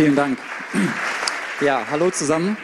Vielen Dank. Ja, hallo zusammen.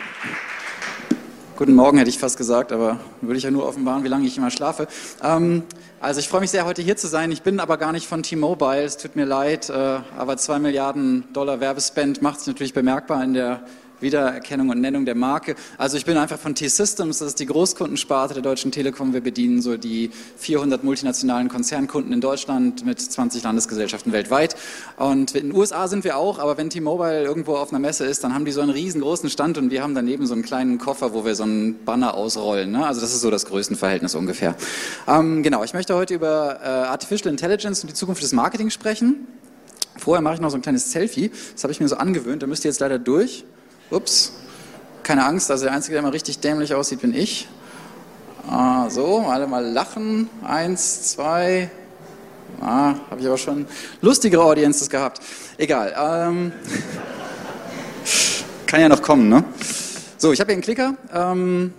Guten Morgen hätte ich fast gesagt, aber würde ich ja nur offenbaren, wie lange ich immer schlafe. Ähm, also ich freue mich sehr, heute hier zu sein. Ich bin aber gar nicht von T-Mobile. Es tut mir leid, äh, aber zwei Milliarden Dollar Werbespend macht sich natürlich bemerkbar in der Wiedererkennung und Nennung der Marke. Also ich bin einfach von T-Systems, das ist die Großkundensparte der Deutschen Telekom. Wir bedienen so die 400 multinationalen Konzernkunden in Deutschland mit 20 Landesgesellschaften weltweit. Und in den USA sind wir auch, aber wenn T-Mobile irgendwo auf einer Messe ist, dann haben die so einen riesengroßen Stand und wir haben daneben so einen kleinen Koffer, wo wir so einen Banner ausrollen. Ne? Also das ist so das Größenverhältnis ungefähr. Ähm, genau, ich möchte heute über äh, Artificial Intelligence und die Zukunft des Marketings sprechen. Vorher mache ich noch so ein kleines Selfie. Das habe ich mir so angewöhnt. Da müsst ihr jetzt leider durch. Ups, keine Angst, also der Einzige, der mal richtig dämlich aussieht, bin ich. Ah, so, alle mal lachen. Eins, zwei. Ah, habe ich aber schon lustigere Audiences gehabt. Egal. Ähm, kann ja noch kommen, ne? So, ich habe hier einen Klicker. Ähm,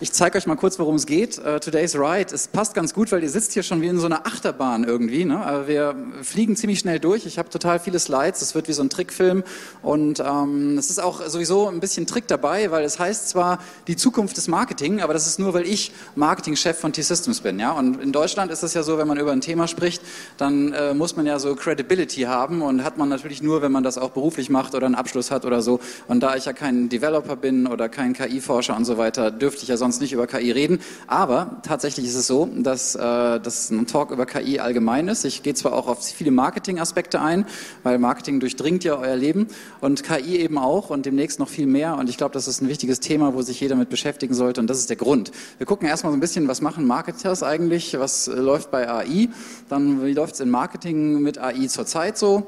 ich zeige euch mal kurz, worum es geht. Uh, today's Ride, es passt ganz gut, weil ihr sitzt hier schon wie in so einer Achterbahn irgendwie. Ne? Also wir fliegen ziemlich schnell durch. Ich habe total viele Slides. Es wird wie so ein Trickfilm. Und ähm, es ist auch sowieso ein bisschen Trick dabei, weil es heißt zwar die Zukunft des Marketing, aber das ist nur, weil ich Marketingchef von T-Systems bin. Ja? Und in Deutschland ist es ja so, wenn man über ein Thema spricht, dann äh, muss man ja so Credibility haben und hat man natürlich nur, wenn man das auch beruflich macht oder einen Abschluss hat oder so. Und da ich ja kein Developer bin oder kein KI-Forscher und so weiter, dürfte ich ja sonst nicht über KI reden. Aber tatsächlich ist es so, dass äh, das ein Talk über KI allgemein ist. Ich gehe zwar auch auf viele Marketing-Aspekte ein, weil Marketing durchdringt ja euer Leben und KI eben auch und demnächst noch viel mehr. Und ich glaube, das ist ein wichtiges Thema, wo sich jeder mit beschäftigen sollte. Und das ist der Grund. Wir gucken erstmal so ein bisschen, was machen Marketers eigentlich? Was äh, läuft bei AI? Dann, wie läuft es in Marketing mit AI zurzeit so?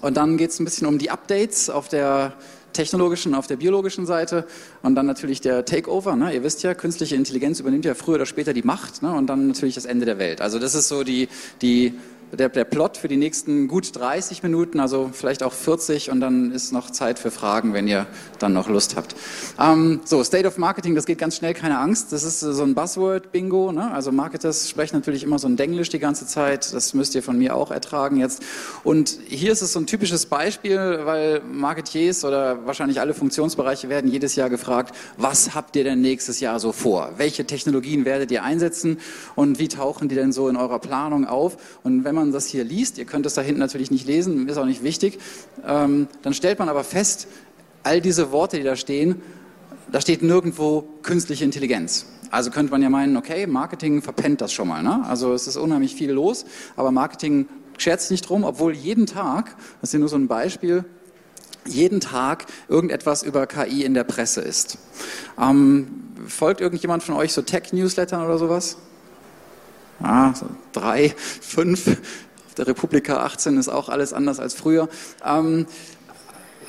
Und dann geht es ein bisschen um die Updates auf der technologischen, auf der biologischen Seite und dann natürlich der Takeover. Ne? Ihr wisst ja, künstliche Intelligenz übernimmt ja früher oder später die Macht ne? und dann natürlich das Ende der Welt. Also das ist so die, die der, der Plot für die nächsten gut 30 Minuten, also vielleicht auch 40 und dann ist noch Zeit für Fragen, wenn ihr dann noch Lust habt. Ähm, so, State of Marketing, das geht ganz schnell, keine Angst. Das ist so ein Buzzword-Bingo. Ne? Also Marketers sprechen natürlich immer so ein Denglisch die ganze Zeit. Das müsst ihr von mir auch ertragen jetzt. Und hier ist es so ein typisches Beispiel, weil Marketiers oder wahrscheinlich alle Funktionsbereiche werden jedes Jahr gefragt, was habt ihr denn nächstes Jahr so vor? Welche Technologien werdet ihr einsetzen und wie tauchen die denn so in eurer Planung auf? Und wenn man man das hier liest, ihr könnt es da hinten natürlich nicht lesen, ist auch nicht wichtig, ähm, dann stellt man aber fest, all diese Worte, die da stehen, da steht nirgendwo künstliche Intelligenz. Also könnte man ja meinen, okay, Marketing verpennt das schon mal. Ne? Also es ist unheimlich viel los, aber Marketing scherzt nicht drum, obwohl jeden Tag, das ist hier nur so ein Beispiel, jeden Tag irgendetwas über KI in der Presse ist. Ähm, folgt irgendjemand von euch so Tech-Newslettern oder sowas? Ah, so drei, fünf. Auf der Republika 18 ist auch alles anders als früher. Ähm,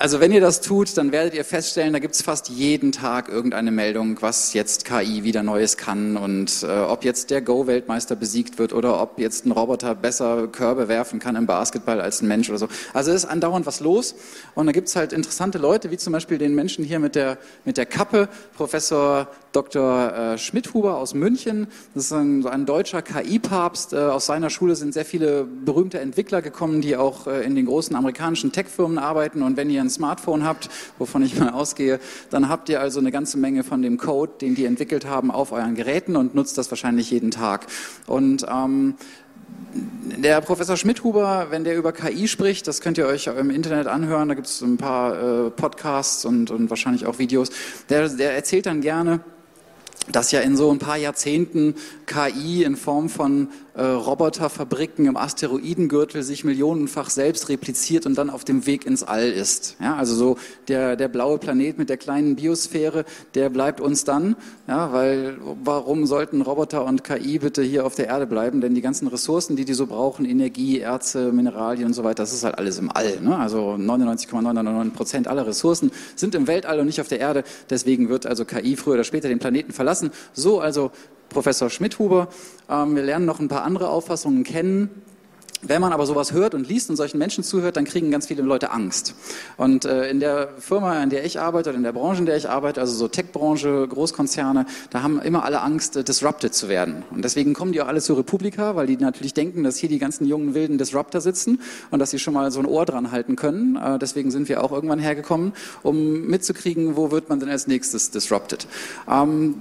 also wenn ihr das tut, dann werdet ihr feststellen, da gibt es fast jeden Tag irgendeine Meldung, was jetzt KI wieder Neues kann und äh, ob jetzt der Go-Weltmeister besiegt wird oder ob jetzt ein Roboter besser Körbe werfen kann im Basketball als ein Mensch oder so. Also es ist andauernd was los und da gibt es halt interessante Leute, wie zum Beispiel den Menschen hier mit der, mit der Kappe, Professor Dr. Äh, Schmidhuber aus München. Das ist ein, ein deutscher KI-Papst. Äh, aus seiner Schule sind sehr viele berühmte Entwickler gekommen, die auch äh, in den großen amerikanischen Tech-Firmen arbeiten. Und wenn ihr ein Smartphone habt, wovon ich mal ausgehe, dann habt ihr also eine ganze Menge von dem Code, den die entwickelt haben, auf euren Geräten und nutzt das wahrscheinlich jeden Tag. Und ähm, der Professor Schmidhuber, wenn der über KI spricht, das könnt ihr euch im Internet anhören, da gibt es ein paar äh, Podcasts und, und wahrscheinlich auch Videos, der, der erzählt dann gerne, dass ja in so ein paar Jahrzehnten KI in Form von äh, Roboterfabriken im Asteroidengürtel sich millionenfach selbst repliziert und dann auf dem Weg ins All ist. Ja, also so der, der blaue Planet mit der kleinen Biosphäre, der bleibt uns dann, ja, weil warum sollten Roboter und KI bitte hier auf der Erde bleiben? Denn die ganzen Ressourcen, die die so brauchen, Energie, Erze, Mineralien und so weiter, das ist halt alles im All. Ne? Also 99,999 Prozent aller Ressourcen sind im Weltall und nicht auf der Erde. Deswegen wird also KI früher oder später den Planeten verlassen. So also Professor Schmidhuber. Ähm, wir lernen noch ein paar andere Auffassungen kennen. Wenn man aber sowas hört und liest und solchen Menschen zuhört, dann kriegen ganz viele Leute Angst. Und äh, in der Firma, in der ich arbeite oder in der Branche, in der ich arbeite, also so Tech-Branche, Großkonzerne, da haben immer alle Angst, äh, disrupted zu werden. Und deswegen kommen die auch alle zur Republika, weil die natürlich denken, dass hier die ganzen jungen wilden Disruptor sitzen und dass sie schon mal so ein Ohr dran halten können. Äh, deswegen sind wir auch irgendwann hergekommen, um mitzukriegen, wo wird man denn als nächstes disrupted. Ähm,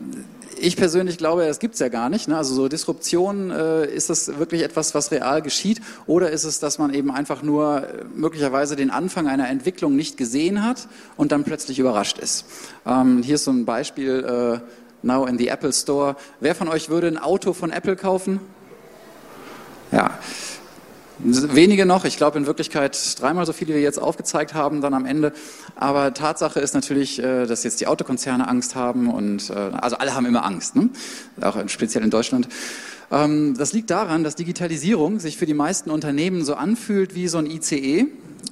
ich persönlich glaube, das gibt es ja gar nicht. Ne? Also so Disruption, äh, ist das wirklich etwas, was real geschieht? Oder ist es, dass man eben einfach nur äh, möglicherweise den Anfang einer Entwicklung nicht gesehen hat und dann plötzlich überrascht ist? Ähm, hier ist so ein Beispiel, äh, now in the Apple Store. Wer von euch würde ein Auto von Apple kaufen? Ja. Wenige noch, ich glaube in Wirklichkeit dreimal so viele, wie wir jetzt aufgezeigt haben, dann am Ende. Aber Tatsache ist natürlich, äh, dass jetzt die Autokonzerne Angst haben und äh, also alle haben immer Angst, ne? auch speziell in Deutschland. Ähm, das liegt daran, dass Digitalisierung sich für die meisten Unternehmen so anfühlt wie so ein ICE, äh,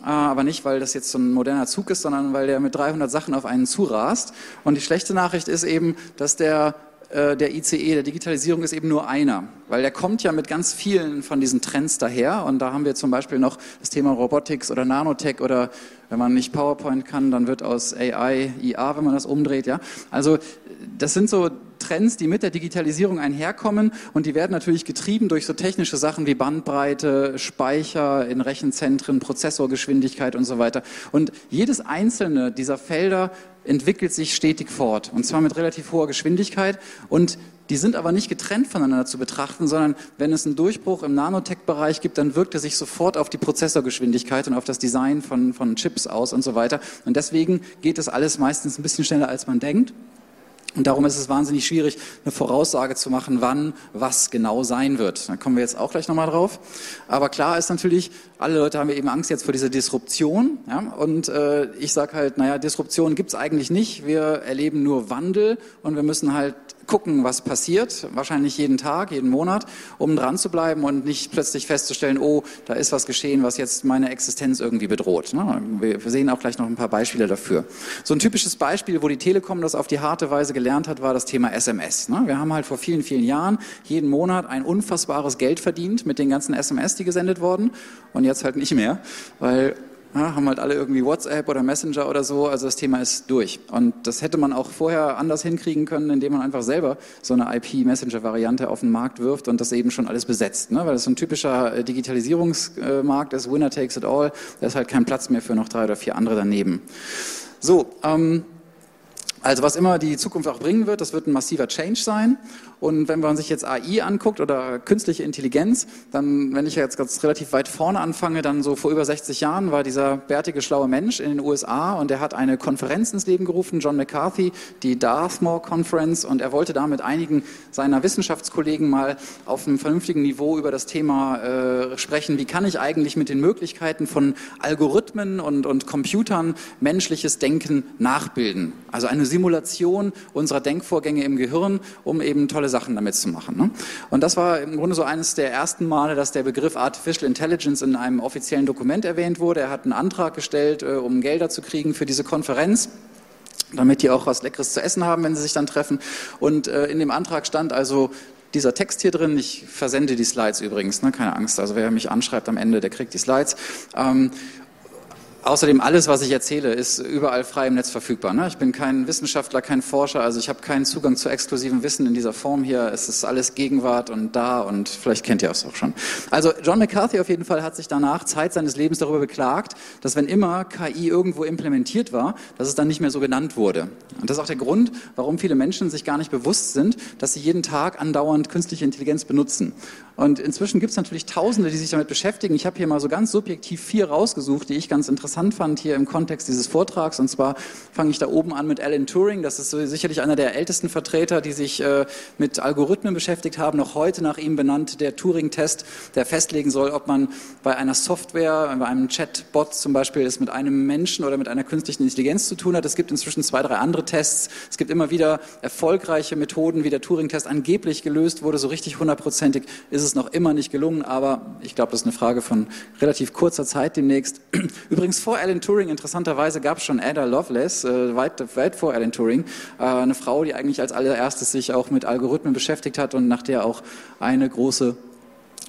aber nicht, weil das jetzt so ein moderner Zug ist, sondern weil der mit 300 Sachen auf einen zurast. Und die schlechte Nachricht ist eben, dass der der ICE, der Digitalisierung ist eben nur einer, weil der kommt ja mit ganz vielen von diesen Trends daher. Und da haben wir zum Beispiel noch das Thema Robotics oder Nanotech oder wenn man nicht PowerPoint kann, dann wird aus AI IA, wenn man das umdreht, ja. Also das sind so Trends, die mit der Digitalisierung einherkommen und die werden natürlich getrieben durch so technische Sachen wie Bandbreite, Speicher in Rechenzentren, Prozessorgeschwindigkeit und so weiter. Und jedes einzelne dieser Felder entwickelt sich stetig fort und zwar mit relativ hoher Geschwindigkeit und die sind aber nicht getrennt voneinander zu betrachten, sondern wenn es einen Durchbruch im Nanotech-Bereich gibt, dann wirkt er sich sofort auf die Prozessorgeschwindigkeit und auf das Design von, von Chips aus und so weiter. Und deswegen geht das alles meistens ein bisschen schneller, als man denkt. Und darum ist es wahnsinnig schwierig, eine Voraussage zu machen, wann was genau sein wird. Da kommen wir jetzt auch gleich nochmal drauf. Aber klar ist natürlich, alle Leute haben eben Angst jetzt vor dieser Disruption. Ja? Und äh, ich sage halt, naja, Disruption gibt's eigentlich nicht. Wir erleben nur Wandel und wir müssen halt gucken, was passiert, wahrscheinlich jeden Tag, jeden Monat, um dran zu bleiben und nicht plötzlich festzustellen, oh, da ist was geschehen, was jetzt meine Existenz irgendwie bedroht. Ne? Wir sehen auch gleich noch ein paar Beispiele dafür. So ein typisches Beispiel, wo die Telekom das auf die harte Weise gelernt hat, war das Thema SMS. Ne? Wir haben halt vor vielen, vielen Jahren jeden Monat ein unfassbares Geld verdient mit den ganzen SMS, die gesendet wurden und jetzt halt nicht mehr, weil ja, haben halt alle irgendwie WhatsApp oder Messenger oder so, also das Thema ist durch. Und das hätte man auch vorher anders hinkriegen können, indem man einfach selber so eine IP-Messenger-Variante auf den Markt wirft und das eben schon alles besetzt. Ne? Weil das so ein typischer äh, Digitalisierungsmarkt ist, Winner takes it all, da ist halt kein Platz mehr für noch drei oder vier andere daneben. So, ähm, also was immer die Zukunft auch bringen wird, das wird ein massiver Change sein. Und wenn man sich jetzt AI anguckt oder künstliche Intelligenz, dann, wenn ich jetzt ganz relativ weit vorne anfange, dann so vor über 60 Jahren war dieser bärtige, schlaue Mensch in den USA und er hat eine Konferenz ins Leben gerufen, John McCarthy, die Dartmouth Conference, und er wollte da mit einigen seiner Wissenschaftskollegen mal auf einem vernünftigen Niveau über das Thema äh, sprechen, wie kann ich eigentlich mit den Möglichkeiten von Algorithmen und, und Computern menschliches Denken nachbilden. Also eine Simulation unserer Denkvorgänge im Gehirn, um eben tolle Sachen damit zu machen. Ne? Und das war im Grunde so eines der ersten Male, dass der Begriff Artificial Intelligence in einem offiziellen Dokument erwähnt wurde. Er hat einen Antrag gestellt, äh, um Gelder zu kriegen für diese Konferenz damit die auch was Leckeres zu essen haben, wenn sie sich dann treffen. Und äh, in dem Antrag stand also dieser Text hier drin, ich versende die Slides übrigens, ne, keine Angst, also wer mich anschreibt am Ende, der kriegt die Slides. Ähm, Außerdem alles, was ich erzähle, ist überall frei im Netz verfügbar. Ne? Ich bin kein Wissenschaftler, kein Forscher, also ich habe keinen Zugang zu exklusivem Wissen in dieser Form hier. Es ist alles Gegenwart und da und vielleicht kennt ihr es auch schon. Also John McCarthy auf jeden Fall hat sich danach Zeit seines Lebens darüber beklagt, dass wenn immer KI irgendwo implementiert war, dass es dann nicht mehr so genannt wurde. Und das ist auch der Grund, warum viele Menschen sich gar nicht bewusst sind, dass sie jeden Tag andauernd künstliche Intelligenz benutzen. Und inzwischen gibt es natürlich Tausende, die sich damit beschäftigen. Ich habe hier mal so ganz subjektiv vier rausgesucht, die ich ganz interessant fand hier im Kontext dieses Vortrags. Und zwar fange ich da oben an mit Alan Turing. Das ist sicherlich einer der ältesten Vertreter, die sich äh, mit Algorithmen beschäftigt haben. Noch heute nach ihm benannt der Turing-Test, der festlegen soll, ob man bei einer Software, bei einem Chatbot zum Beispiel, es mit einem Menschen oder mit einer künstlichen Intelligenz zu tun hat. Es gibt inzwischen zwei, drei andere Tests. Es gibt immer wieder erfolgreiche Methoden, wie der Turing-Test angeblich gelöst wurde. So richtig hundertprozentig ist es es noch immer nicht gelungen, aber ich glaube, das ist eine Frage von relativ kurzer Zeit demnächst. Übrigens vor Alan Turing, interessanterweise gab es schon Ada Lovelace, äh, weit, weit vor Alan Turing, äh, eine Frau, die eigentlich als allererstes sich auch mit Algorithmen beschäftigt hat und nach der auch eine große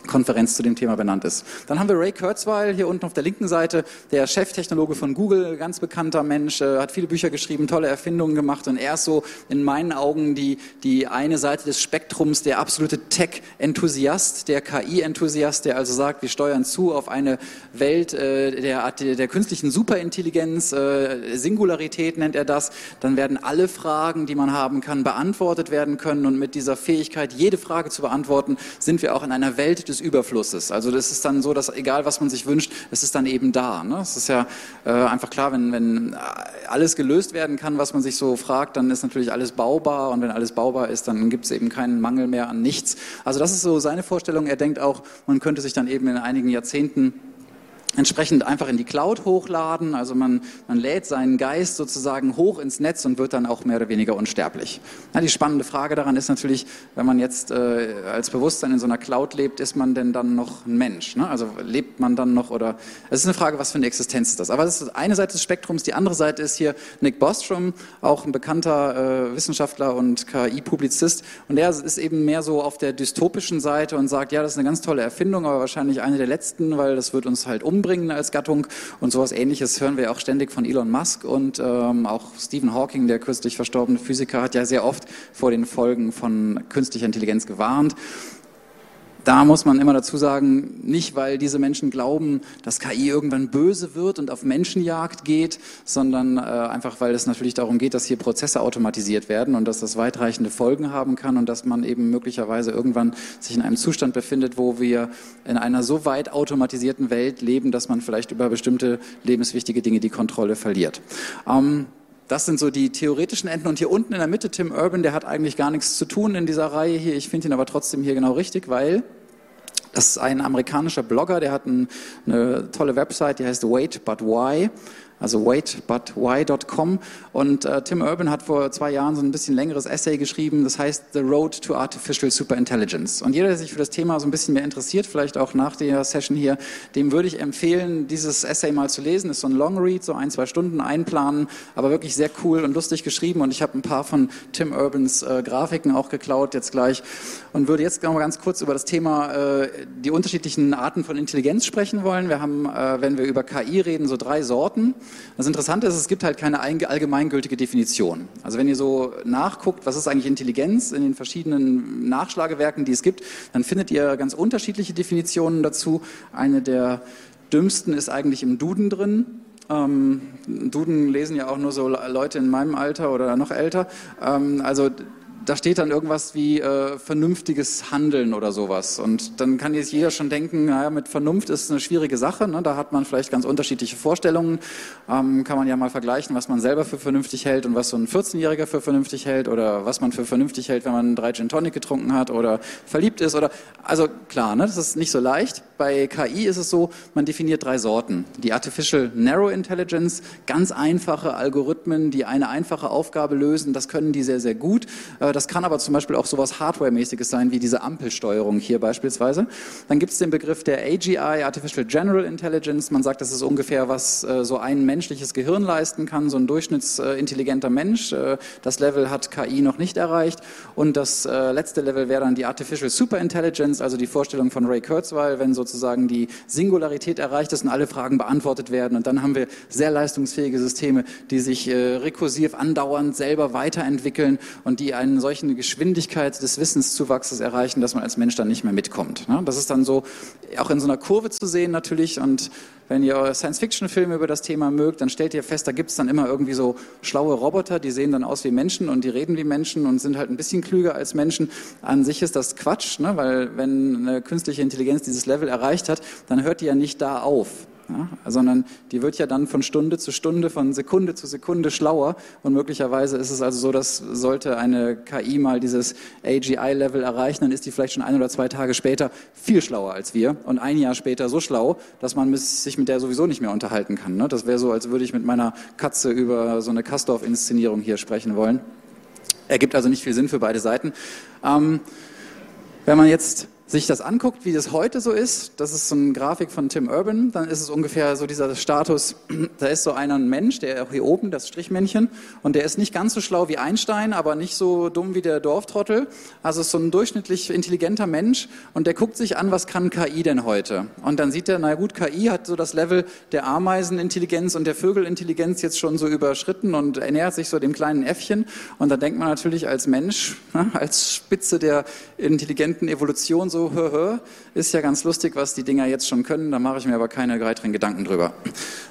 Konferenz zu dem Thema benannt ist. Dann haben wir Ray Kurzweil hier unten auf der linken Seite, der Cheftechnologe von Google, ganz bekannter Mensch, äh, hat viele Bücher geschrieben, tolle Erfindungen gemacht und er ist so in meinen Augen die, die eine Seite des Spektrums, der absolute Tech-Enthusiast, der KI-Enthusiast, der also sagt, wir steuern zu auf eine Welt äh, der, der künstlichen Superintelligenz, äh, Singularität nennt er das, dann werden alle Fragen, die man haben kann, beantwortet werden können und mit dieser Fähigkeit, jede Frage zu beantworten, sind wir auch in einer Welt des Überflusses. Also das ist dann so, dass egal was man sich wünscht, es ist dann eben da. Ne? Es ist ja äh, einfach klar, wenn, wenn alles gelöst werden kann, was man sich so fragt, dann ist natürlich alles baubar und wenn alles baubar ist, dann gibt es eben keinen Mangel mehr an nichts. Also das ist so seine Vorstellung. Er denkt auch, man könnte sich dann eben in einigen Jahrzehnten entsprechend einfach in die Cloud hochladen. Also man, man lädt seinen Geist sozusagen hoch ins Netz und wird dann auch mehr oder weniger unsterblich. Ja, die spannende Frage daran ist natürlich, wenn man jetzt äh, als Bewusstsein in so einer Cloud lebt, ist man denn dann noch ein Mensch? Ne? Also lebt man dann noch oder es ist eine Frage, was für eine Existenz ist das? Aber das ist eine Seite des Spektrums. Die andere Seite ist hier Nick Bostrom, auch ein bekannter äh, Wissenschaftler und KI-Publizist. Und der ist eben mehr so auf der dystopischen Seite und sagt, ja, das ist eine ganz tolle Erfindung, aber wahrscheinlich eine der letzten, weil das wird uns halt um umbringen als Gattung. Und sowas ähnliches hören wir auch ständig von Elon Musk und ähm, auch Stephen Hawking, der kürzlich verstorbene Physiker, hat ja sehr oft vor den Folgen von künstlicher Intelligenz gewarnt. Da muss man immer dazu sagen, nicht weil diese Menschen glauben, dass KI irgendwann böse wird und auf Menschenjagd geht, sondern äh, einfach weil es natürlich darum geht, dass hier Prozesse automatisiert werden und dass das weitreichende Folgen haben kann und dass man eben möglicherweise irgendwann sich in einem Zustand befindet, wo wir in einer so weit automatisierten Welt leben, dass man vielleicht über bestimmte lebenswichtige Dinge die Kontrolle verliert. Ähm, das sind so die theoretischen Enden. Und hier unten in der Mitte Tim Urban, der hat eigentlich gar nichts zu tun in dieser Reihe hier. Ich finde ihn aber trotzdem hier genau richtig, weil das ist ein amerikanischer Blogger, der hat ein, eine tolle Website, die heißt Wait But Why also waitbutwhy.com. Und äh, Tim Urban hat vor zwei Jahren so ein bisschen längeres Essay geschrieben, das heißt The Road to Artificial Superintelligence. Und jeder, der sich für das Thema so ein bisschen mehr interessiert, vielleicht auch nach der Session hier, dem würde ich empfehlen, dieses Essay mal zu lesen. Ist so ein Long Read, so ein, zwei Stunden einplanen, aber wirklich sehr cool und lustig geschrieben. Und ich habe ein paar von Tim Urbans äh, Grafiken auch geklaut jetzt gleich und würde jetzt noch mal ganz kurz über das Thema äh, die unterschiedlichen Arten von Intelligenz sprechen wollen. Wir haben, äh, wenn wir über KI reden, so drei Sorten. Das Interessante ist, es gibt halt keine allgemeingültige Definition. Also wenn ihr so nachguckt, was ist eigentlich Intelligenz in den verschiedenen Nachschlagewerken, die es gibt, dann findet ihr ganz unterschiedliche Definitionen dazu. Eine der dümmsten ist eigentlich im Duden drin. Ähm, Duden lesen ja auch nur so Leute in meinem Alter oder noch älter. Ähm, also da steht dann irgendwas wie äh, vernünftiges Handeln oder sowas. Und dann kann jetzt jeder schon denken, naja, mit Vernunft ist eine schwierige Sache. Ne? Da hat man vielleicht ganz unterschiedliche Vorstellungen. Ähm, kann man ja mal vergleichen, was man selber für vernünftig hält und was so ein 14-Jähriger für vernünftig hält oder was man für vernünftig hält, wenn man drei Gin Tonic getrunken hat oder verliebt ist. Oder also klar, ne? das ist nicht so leicht. Bei KI ist es so, man definiert drei Sorten. Die Artificial Narrow Intelligence, ganz einfache Algorithmen, die eine einfache Aufgabe lösen. Das können die sehr, sehr gut. Äh, das kann aber zum Beispiel auch sowas Hardware-mäßiges sein, wie diese Ampelsteuerung hier beispielsweise. Dann gibt es den Begriff der AGI, Artificial General Intelligence. Man sagt, das ist ungefähr, was äh, so ein menschliches Gehirn leisten kann, so ein durchschnittsintelligenter Mensch. Äh, das Level hat KI noch nicht erreicht. Und das äh, letzte Level wäre dann die Artificial Superintelligence, also die Vorstellung von Ray Kurzweil, wenn sozusagen die Singularität erreicht ist und alle Fragen beantwortet werden. Und dann haben wir sehr leistungsfähige Systeme, die sich rekursiv andauernd selber weiterentwickeln und die einen solchen Geschwindigkeit des Wissenszuwachses erreichen, dass man als Mensch dann nicht mehr mitkommt. Ne? Das ist dann so auch in so einer Kurve zu sehen natürlich und wenn ihr Science-Fiction-Filme über das Thema mögt, dann stellt ihr fest, da gibt es dann immer irgendwie so schlaue Roboter, die sehen dann aus wie Menschen und die reden wie Menschen und sind halt ein bisschen klüger als Menschen. An sich ist das Quatsch, ne? weil wenn eine künstliche Intelligenz dieses Level erreicht hat, dann hört die ja nicht da auf. Ja, sondern die wird ja dann von Stunde zu Stunde, von Sekunde zu Sekunde schlauer und möglicherweise ist es also so, dass sollte eine KI mal dieses AGI-Level erreichen, dann ist die vielleicht schon ein oder zwei Tage später viel schlauer als wir und ein Jahr später so schlau, dass man sich mit der sowieso nicht mehr unterhalten kann. Ne? Das wäre so, als würde ich mit meiner Katze über so eine Kastorf-Inszenierung hier sprechen wollen. Ergibt also nicht viel Sinn für beide Seiten. Ähm, wenn man jetzt sich das anguckt, wie das heute so ist, das ist so eine Grafik von Tim Urban, dann ist es ungefähr so dieser Status, da ist so einer ein Mensch, der hier oben, das Strichmännchen, und der ist nicht ganz so schlau wie Einstein, aber nicht so dumm wie der Dorftrottel. Also ist so ein durchschnittlich intelligenter Mensch und der guckt sich an, was kann KI denn heute? Und dann sieht er, na gut, KI hat so das Level der Ameisenintelligenz und der Vögelintelligenz jetzt schon so überschritten und ernährt sich so dem kleinen Äffchen. Und da denkt man natürlich als Mensch, als Spitze der intelligenten Evolution so, hö, hö, ist ja ganz lustig, was die Dinger jetzt schon können, da mache ich mir aber keine weiteren Gedanken drüber.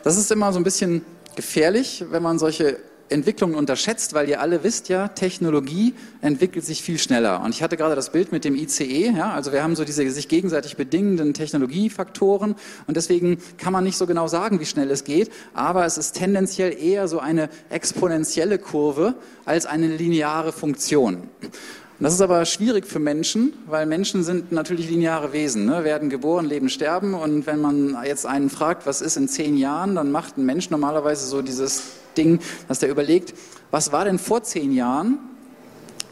Das ist immer so ein bisschen gefährlich, wenn man solche Entwicklungen unterschätzt, weil ihr alle wisst ja, Technologie entwickelt sich viel schneller. Und ich hatte gerade das Bild mit dem ICE, ja, also wir haben so diese sich gegenseitig bedingenden Technologiefaktoren und deswegen kann man nicht so genau sagen, wie schnell es geht, aber es ist tendenziell eher so eine exponentielle Kurve als eine lineare Funktion. Das ist aber schwierig für Menschen, weil Menschen sind natürlich lineare Wesen, ne? werden geboren, leben, sterben. Und wenn man jetzt einen fragt, was ist in zehn Jahren, dann macht ein Mensch normalerweise so dieses Ding, dass der überlegt, was war denn vor zehn Jahren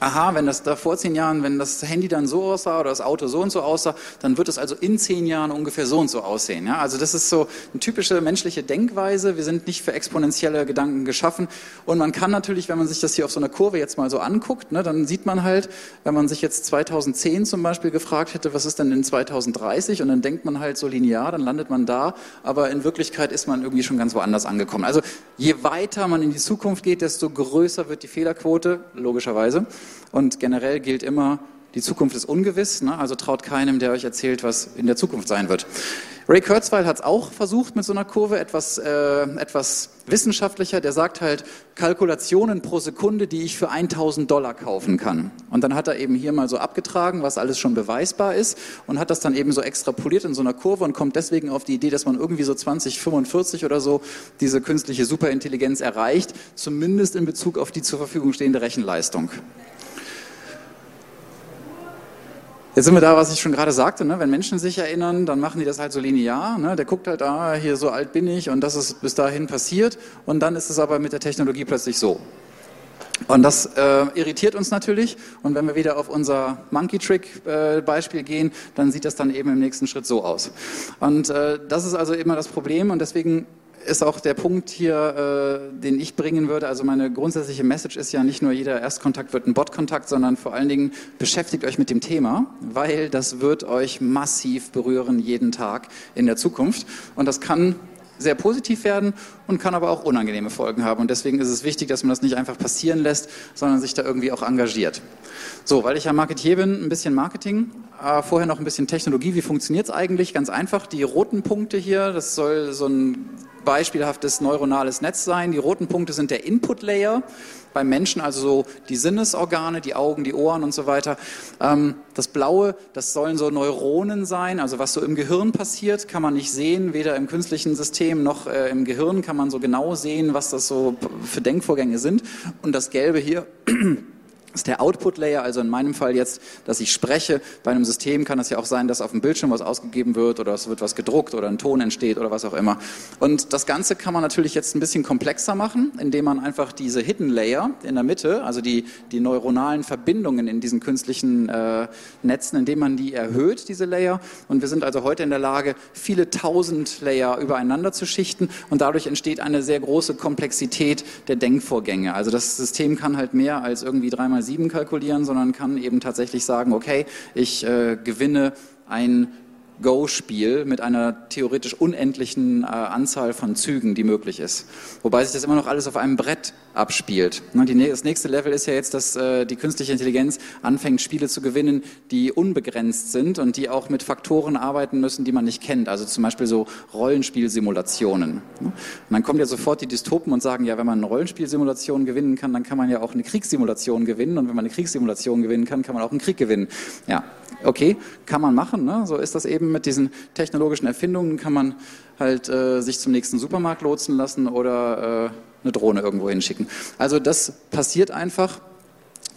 aha, wenn das da vor zehn Jahren, wenn das Handy dann so aussah oder das Auto so und so aussah, dann wird es also in zehn Jahren ungefähr so und so aussehen. Ja? Also das ist so eine typische menschliche Denkweise. Wir sind nicht für exponentielle Gedanken geschaffen. Und man kann natürlich, wenn man sich das hier auf so einer Kurve jetzt mal so anguckt, ne, dann sieht man halt, wenn man sich jetzt 2010 zum Beispiel gefragt hätte, was ist denn in 2030? Und dann denkt man halt so linear, dann landet man da. Aber in Wirklichkeit ist man irgendwie schon ganz woanders angekommen. Also je weiter man in die Zukunft geht, desto größer wird die Fehlerquote, logischerweise. Und generell gilt immer, die Zukunft ist ungewiss, ne? also traut keinem, der euch erzählt, was in der Zukunft sein wird. Ray Kurzweil hat es auch versucht mit so einer Kurve, etwas, äh, etwas wissenschaftlicher. Der sagt halt Kalkulationen pro Sekunde, die ich für 1000 Dollar kaufen kann. Und dann hat er eben hier mal so abgetragen, was alles schon beweisbar ist und hat das dann eben so extrapoliert in so einer Kurve und kommt deswegen auf die Idee, dass man irgendwie so 2045 oder so diese künstliche Superintelligenz erreicht, zumindest in Bezug auf die zur Verfügung stehende Rechenleistung. Jetzt sind wir da, was ich schon gerade sagte, ne? wenn Menschen sich erinnern, dann machen die das halt so linear. Ne? Der guckt halt, ah, hier so alt bin ich und das ist bis dahin passiert. Und dann ist es aber mit der Technologie plötzlich so. Und das äh, irritiert uns natürlich. Und wenn wir wieder auf unser Monkey Trick äh, Beispiel gehen, dann sieht das dann eben im nächsten Schritt so aus. Und äh, das ist also immer das Problem. Und deswegen ist auch der Punkt hier, äh, den ich bringen würde. Also meine grundsätzliche Message ist ja nicht nur jeder Erstkontakt wird ein Botkontakt, sondern vor allen Dingen beschäftigt euch mit dem Thema, weil das wird euch massiv berühren jeden Tag in der Zukunft. Und das kann sehr positiv werden und kann aber auch unangenehme Folgen haben. Und deswegen ist es wichtig, dass man das nicht einfach passieren lässt, sondern sich da irgendwie auch engagiert. So, weil ich ja Marketier bin, ein bisschen Marketing, äh, vorher noch ein bisschen Technologie. Wie funktioniert es eigentlich? Ganz einfach, die roten Punkte hier, das soll so ein beispielhaftes neuronales Netz sein. Die roten Punkte sind der Input-Layer beim Menschen, also so die Sinnesorgane, die Augen, die Ohren und so weiter. Ähm, das Blaue, das sollen so Neuronen sein, also was so im Gehirn passiert, kann man nicht sehen, weder im künstlichen System noch äh, im Gehirn kann man so genau sehen, was das so für Denkvorgänge sind. Und das Gelbe hier ist der Output-Layer, also in meinem Fall jetzt, dass ich spreche. Bei einem System kann es ja auch sein, dass auf dem Bildschirm was ausgegeben wird oder es wird was gedruckt oder ein Ton entsteht oder was auch immer. Und das Ganze kann man natürlich jetzt ein bisschen komplexer machen, indem man einfach diese Hidden Layer in der Mitte, also die, die neuronalen Verbindungen in diesen künstlichen äh, Netzen, indem man die erhöht, diese Layer. Und wir sind also heute in der Lage, viele tausend Layer übereinander zu schichten und dadurch entsteht eine sehr große Komplexität der Denkvorgänge. Also das System kann halt mehr als irgendwie dreimal 7 kalkulieren, sondern kann eben tatsächlich sagen, okay, ich äh, gewinne ein Go-Spiel mit einer theoretisch unendlichen äh, Anzahl von Zügen, die möglich ist. Wobei sich das immer noch alles auf einem Brett abspielt. Ne, die, das nächste Level ist ja jetzt, dass äh, die künstliche Intelligenz anfängt, Spiele zu gewinnen, die unbegrenzt sind und die auch mit Faktoren arbeiten müssen, die man nicht kennt. Also zum Beispiel so Rollenspielsimulationen. Ne? Und dann kommen ja sofort die Dystopen und sagen, ja, wenn man eine Rollenspielsimulation gewinnen kann, dann kann man ja auch eine Kriegssimulation gewinnen. Und wenn man eine Kriegssimulation gewinnen kann, kann man auch einen Krieg gewinnen. Ja, okay, kann man machen. Ne? So ist das eben mit diesen technologischen Erfindungen. Kann man halt äh, sich zum nächsten Supermarkt lotsen lassen oder äh, eine Drohne irgendwo hinschicken. Also das passiert einfach.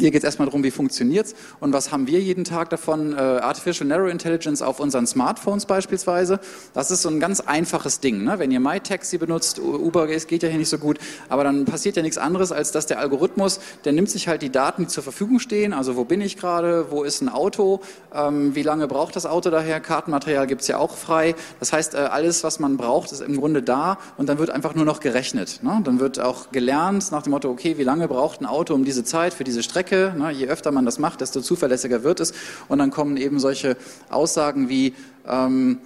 Hier geht es erstmal darum, wie funktioniert es und was haben wir jeden Tag davon. Äh, Artificial Narrow Intelligence auf unseren Smartphones beispielsweise. Das ist so ein ganz einfaches Ding. Ne? Wenn ihr MyTaxi benutzt, Uber geht ja hier nicht so gut, aber dann passiert ja nichts anderes, als dass der Algorithmus, der nimmt sich halt die Daten, die zur Verfügung stehen, also wo bin ich gerade, wo ist ein Auto, ähm, wie lange braucht das Auto daher, Kartenmaterial gibt es ja auch frei. Das heißt, äh, alles, was man braucht, ist im Grunde da und dann wird einfach nur noch gerechnet. Ne? Dann wird auch gelernt nach dem Motto, okay, wie lange braucht ein Auto um diese Zeit für diese Strecke, Strecke. Ne, je öfter man das macht, desto zuverlässiger wird es. Und dann kommen eben solche Aussagen wie, ähm,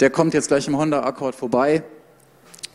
der kommt jetzt gleich im Honda-Akkord vorbei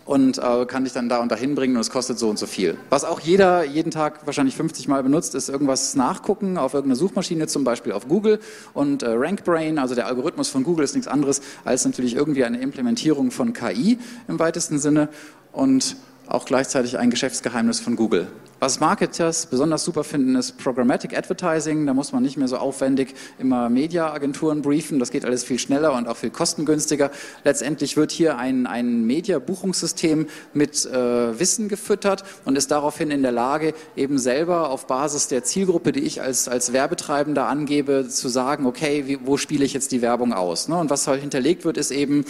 und äh, kann dich dann da und dahin bringen und es kostet so und so viel. Was auch jeder jeden Tag wahrscheinlich 50 Mal benutzt, ist irgendwas nachgucken auf irgendeiner Suchmaschine, zum Beispiel auf Google und äh, RankBrain, also der Algorithmus von Google ist nichts anderes als natürlich irgendwie eine Implementierung von KI im weitesten Sinne und auch gleichzeitig ein Geschäftsgeheimnis von Google. Was Marketers besonders super finden, ist Programmatic Advertising. Da muss man nicht mehr so aufwendig immer Mediaagenturen briefen. Das geht alles viel schneller und auch viel kostengünstiger. Letztendlich wird hier ein, ein Media-Buchungssystem mit äh, Wissen gefüttert und ist daraufhin in der Lage, eben selber auf Basis der Zielgruppe, die ich als, als Werbetreibender angebe, zu sagen, okay, wie, wo spiele ich jetzt die Werbung aus? Ne? Und was halt hinterlegt wird, ist eben,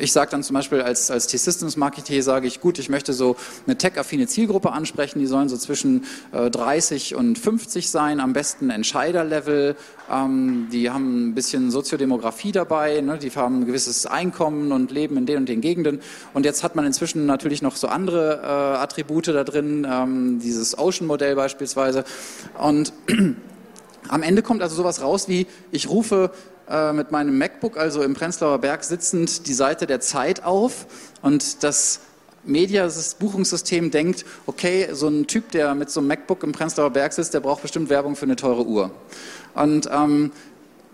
ich sage dann zum Beispiel als, als T-Systems-Marketeer, sage ich, gut, ich möchte so eine tech-affine Zielgruppe ansprechen, die sollen so zwischen äh, 30 und 50 sein, am besten Entscheiderlevel. Ähm, die haben ein bisschen Soziodemografie dabei, ne? die haben ein gewisses Einkommen und leben in den und den Gegenden. Und jetzt hat man inzwischen natürlich noch so andere äh, Attribute da drin, ähm, dieses Ocean-Modell beispielsweise. Und am Ende kommt also sowas raus wie, ich rufe äh, mit meinem MacBook, also im Prenzlauer Berg sitzend, die Seite der Zeit auf und das Media, das Buchungssystem denkt, okay, so ein Typ, der mit so einem MacBook im Prenzlauer Berg sitzt, der braucht bestimmt Werbung für eine teure Uhr. Und ähm,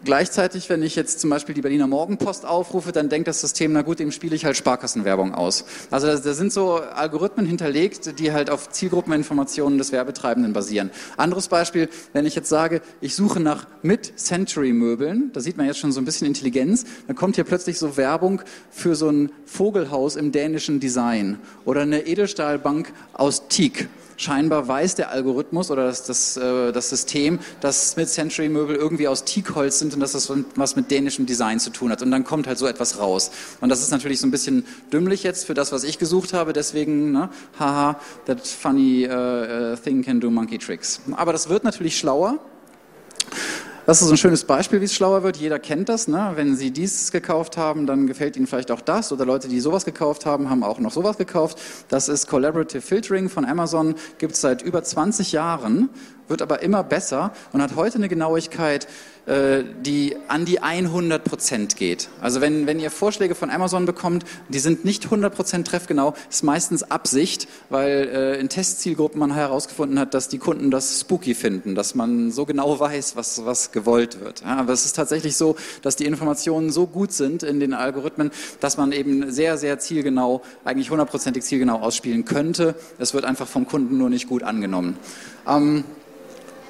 Gleichzeitig, wenn ich jetzt zum Beispiel die Berliner Morgenpost aufrufe, dann denkt das System, na gut, dem spiele ich halt Sparkassenwerbung aus. Also da, sind so Algorithmen hinterlegt, die halt auf Zielgruppeninformationen des Werbetreibenden basieren. Anderes Beispiel, wenn ich jetzt sage, ich suche nach Mid-Century-Möbeln, da sieht man jetzt schon so ein bisschen Intelligenz, dann kommt hier plötzlich so Werbung für so ein Vogelhaus im dänischen Design oder eine Edelstahlbank aus Teak scheinbar weiß der Algorithmus oder das, das, äh, das System, dass Mid-Century-Möbel irgendwie aus Teakholz sind und dass das was mit dänischem Design zu tun hat. Und dann kommt halt so etwas raus. Und das ist natürlich so ein bisschen dümmlich jetzt für das, was ich gesucht habe. Deswegen, ne, haha, that funny uh, thing can do monkey tricks. Aber das wird natürlich schlauer. Das ist ein schönes Beispiel, wie es schlauer wird. Jeder kennt das. Ne? Wenn Sie dies gekauft haben, dann gefällt Ihnen vielleicht auch das. Oder Leute, die sowas gekauft haben, haben auch noch sowas gekauft. Das ist Collaborative Filtering von Amazon. Gibt es seit über 20 Jahren, wird aber immer besser und hat heute eine Genauigkeit äh, die an die 100 Prozent geht. Also wenn, wenn ihr Vorschläge von Amazon bekommt, die sind nicht 100 Prozent treffgenau, ist meistens Absicht, weil äh, in Testzielgruppen man herausgefunden hat, dass die Kunden das spooky finden, dass man so genau weiß, was, was gewollt wird. Ja, aber es ist tatsächlich so, dass die Informationen so gut sind in den Algorithmen, dass man eben sehr, sehr zielgenau, eigentlich hundertprozentig zielgenau ausspielen könnte. Es wird einfach vom Kunden nur nicht gut angenommen. Ähm,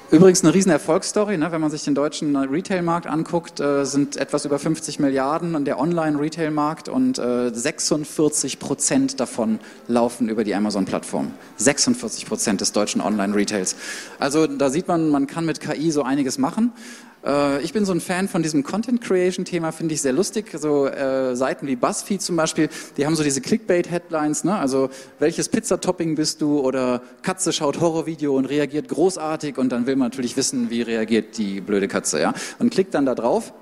Übrigens eine riesen Erfolgsstory, ne? wenn man sich den deutschen Retailmarkt anguckt, äh, sind etwas über 50 Milliarden und der Online-Retailmarkt und äh, 46 Prozent davon laufen über die Amazon-Plattform. 46 Prozent des deutschen Online-Retails. Also da sieht man, man kann mit KI so einiges machen. Äh, ich bin so ein Fan von diesem Content Creation Thema, finde ich sehr lustig. So äh, Seiten wie BuzzFeed zum Beispiel, die haben so diese Clickbait Headlines, ne? Also welches Pizzatopping bist du oder Katze schaut Horrorvideo und reagiert großartig und dann will man natürlich wissen, wie reagiert die blöde Katze, ja? Und klickt dann da drauf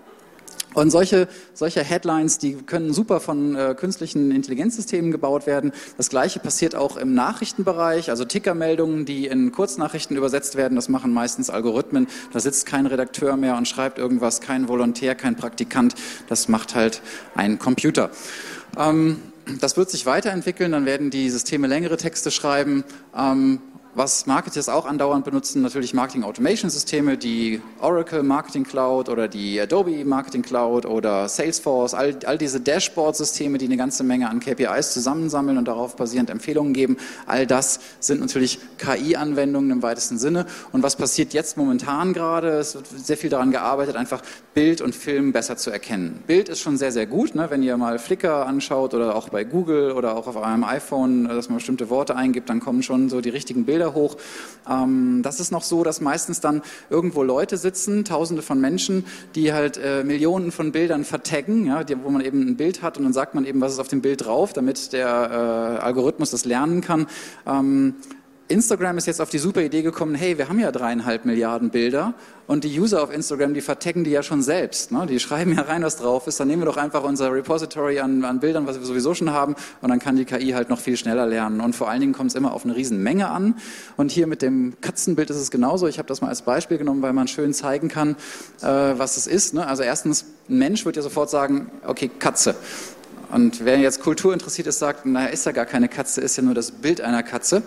und solche, solche Headlines, die können super von äh, künstlichen Intelligenzsystemen gebaut werden. Das gleiche passiert auch im Nachrichtenbereich, also Tickermeldungen, die in Kurznachrichten übersetzt werden. Das machen meistens Algorithmen. Da sitzt kein Redakteur mehr und schreibt irgendwas, kein Volontär, kein Praktikant. Das macht halt ein Computer. Ähm, das wird sich weiterentwickeln, dann werden die Systeme längere Texte schreiben. Ähm, was Marketers auch andauernd benutzen, natürlich Marketing Automation Systeme, die Oracle Marketing Cloud oder die Adobe Marketing Cloud oder Salesforce, all, all diese Dashboard-Systeme, die eine ganze Menge an KPIs zusammensammeln und darauf basierend Empfehlungen geben. All das sind natürlich KI-Anwendungen im weitesten Sinne. Und was passiert jetzt momentan gerade? Es wird sehr viel daran gearbeitet, einfach Bild und Film besser zu erkennen. Bild ist schon sehr, sehr gut. Ne? Wenn ihr mal Flickr anschaut oder auch bei Google oder auch auf eurem iPhone, dass man bestimmte Worte eingibt, dann kommen schon so die richtigen Bilder Bilder hoch. Ähm, das ist noch so, dass meistens dann irgendwo Leute sitzen, Tausende von Menschen, die halt äh, Millionen von Bildern vertaggen, ja, die, wo man eben ein Bild hat und dann sagt man eben, was ist auf dem Bild drauf, damit der äh, Algorithmus das lernen kann. Ähm, Instagram ist jetzt auf die super Idee gekommen, hey, wir haben ja dreieinhalb Milliarden Bilder und die User auf Instagram, die vertaggen die ja schon selbst. Ne? Die schreiben ja rein, was drauf ist. Dann nehmen wir doch einfach unser Repository an, an Bildern, was wir sowieso schon haben und dann kann die KI halt noch viel schneller lernen. Und vor allen Dingen kommt es immer auf eine riesen Menge an. Und hier mit dem Katzenbild ist es genauso. Ich habe das mal als Beispiel genommen, weil man schön zeigen kann, äh, was es ist. Ne? Also erstens, ein Mensch wird ja sofort sagen, okay, Katze. Und wer jetzt Kultur interessiert ist, sagt, naja, ist ja gar keine Katze, ist ja nur das Bild einer Katze.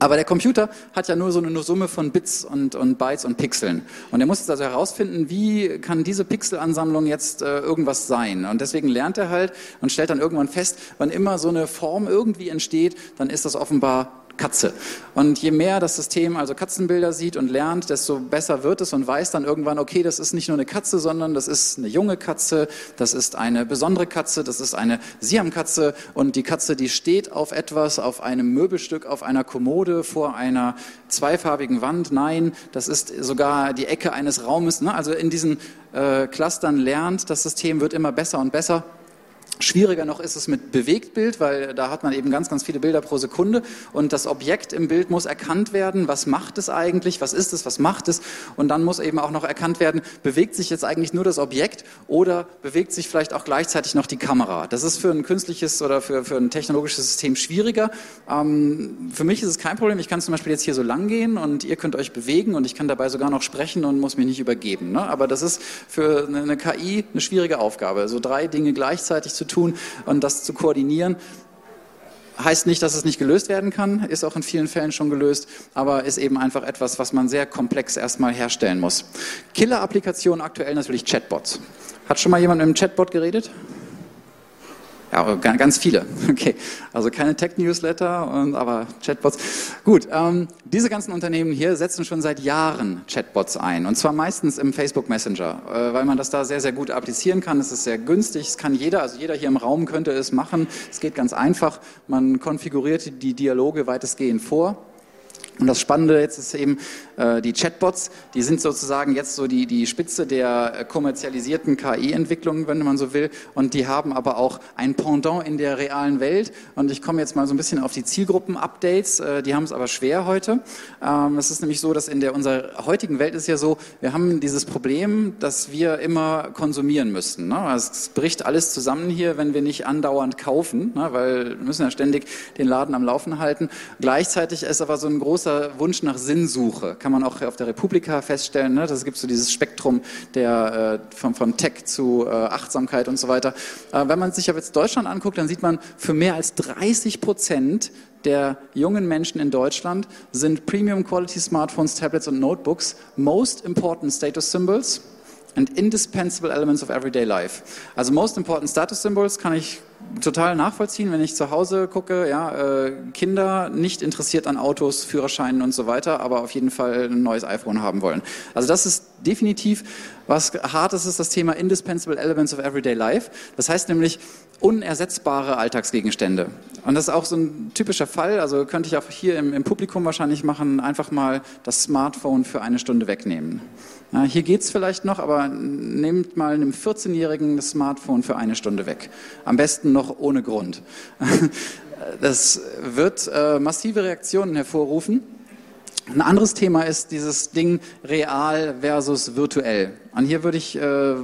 Aber der Computer hat ja nur so eine Summe von Bits und, und Bytes und Pixeln. Und er muss jetzt also herausfinden, wie kann diese Pixelansammlung jetzt äh, irgendwas sein. Und deswegen lernt er halt und stellt dann irgendwann fest, wann immer so eine Form irgendwie entsteht, dann ist das offenbar Katze. Und je mehr das System also Katzenbilder sieht und lernt, desto besser wird es und weiß dann irgendwann, okay, das ist nicht nur eine Katze, sondern das ist eine junge Katze, das ist eine besondere Katze, das ist eine Siamkatze und die Katze, die steht auf etwas, auf einem Möbelstück, auf einer Kommode, vor einer zweifarbigen Wand. Nein, das ist sogar die Ecke eines Raumes. Ne? Also in diesen äh, Clustern lernt das System, wird immer besser und besser. Schwieriger noch ist es mit Bewegtbild, weil da hat man eben ganz, ganz viele Bilder pro Sekunde und das Objekt im Bild muss erkannt werden, was macht es eigentlich, was ist es, was macht es und dann muss eben auch noch erkannt werden, bewegt sich jetzt eigentlich nur das Objekt oder bewegt sich vielleicht auch gleichzeitig noch die Kamera. Das ist für ein künstliches oder für, für ein technologisches System schwieriger. Ähm, für mich ist es kein Problem, ich kann zum Beispiel jetzt hier so lang gehen und ihr könnt euch bewegen und ich kann dabei sogar noch sprechen und muss mich nicht übergeben. Ne? Aber das ist für eine KI eine schwierige Aufgabe, so drei Dinge gleichzeitig zu tun und das zu koordinieren. Heißt nicht, dass es nicht gelöst werden kann, ist auch in vielen Fällen schon gelöst, aber ist eben einfach etwas, was man sehr komplex erstmal herstellen muss. Killer-Applikation aktuell natürlich Chatbots. Hat schon mal jemand mit einem Chatbot geredet? Ja, ganz viele. Okay, also keine Tech-Newsletter, aber Chatbots. Gut, ähm, diese ganzen Unternehmen hier setzen schon seit Jahren Chatbots ein und zwar meistens im Facebook Messenger, äh, weil man das da sehr, sehr gut applizieren kann. Es ist sehr günstig, es kann jeder, also jeder hier im Raum könnte es machen. Es geht ganz einfach. Man konfiguriert die Dialoge weitestgehend vor und das Spannende jetzt ist eben äh, die Chatbots, die sind sozusagen jetzt so die, die Spitze der äh, kommerzialisierten KI-Entwicklung, wenn man so will. Und die haben aber auch ein Pendant in der realen Welt. Und ich komme jetzt mal so ein bisschen auf die Zielgruppen-Updates. Äh, die haben es aber schwer heute. Ähm, es ist nämlich so, dass in der unserer heutigen Welt ist ja so, wir haben dieses Problem, dass wir immer konsumieren müssen. Ne? Es bricht alles zusammen hier, wenn wir nicht andauernd kaufen, ne? weil wir müssen ja ständig den Laden am Laufen halten. Gleichzeitig ist aber so ein großer großer Wunsch nach Sinnsuche. Kann man auch auf der Republika feststellen. Ne? Das gibt so dieses Spektrum der, äh, von, von Tech zu äh, Achtsamkeit und so weiter. Äh, wenn man sich aber jetzt Deutschland anguckt, dann sieht man, für mehr als 30 Prozent der jungen Menschen in Deutschland sind Premium Quality Smartphones, Tablets und Notebooks most important status symbols and indispensable elements of everyday life. Also most important status symbols kann ich total nachvollziehen, wenn ich zu Hause gucke, ja, äh, Kinder nicht interessiert an Autos, Führerscheinen und so weiter, aber auf jeden Fall ein neues iPhone haben wollen. Also das ist definitiv was Hartes ist das Thema Indispensable Elements of Everyday Life. Das heißt nämlich unersetzbare Alltagsgegenstände. Und das ist auch so ein typischer Fall, also könnte ich auch hier im, im Publikum wahrscheinlich machen, einfach mal das Smartphone für eine Stunde wegnehmen. Ja, hier geht's vielleicht noch, aber nehmt mal einem 14-Jährigen das Smartphone für eine Stunde weg. Am besten noch ohne Grund. Das wird äh, massive Reaktionen hervorrufen. Ein anderes Thema ist dieses Ding real versus virtuell. Und hier würde ich äh,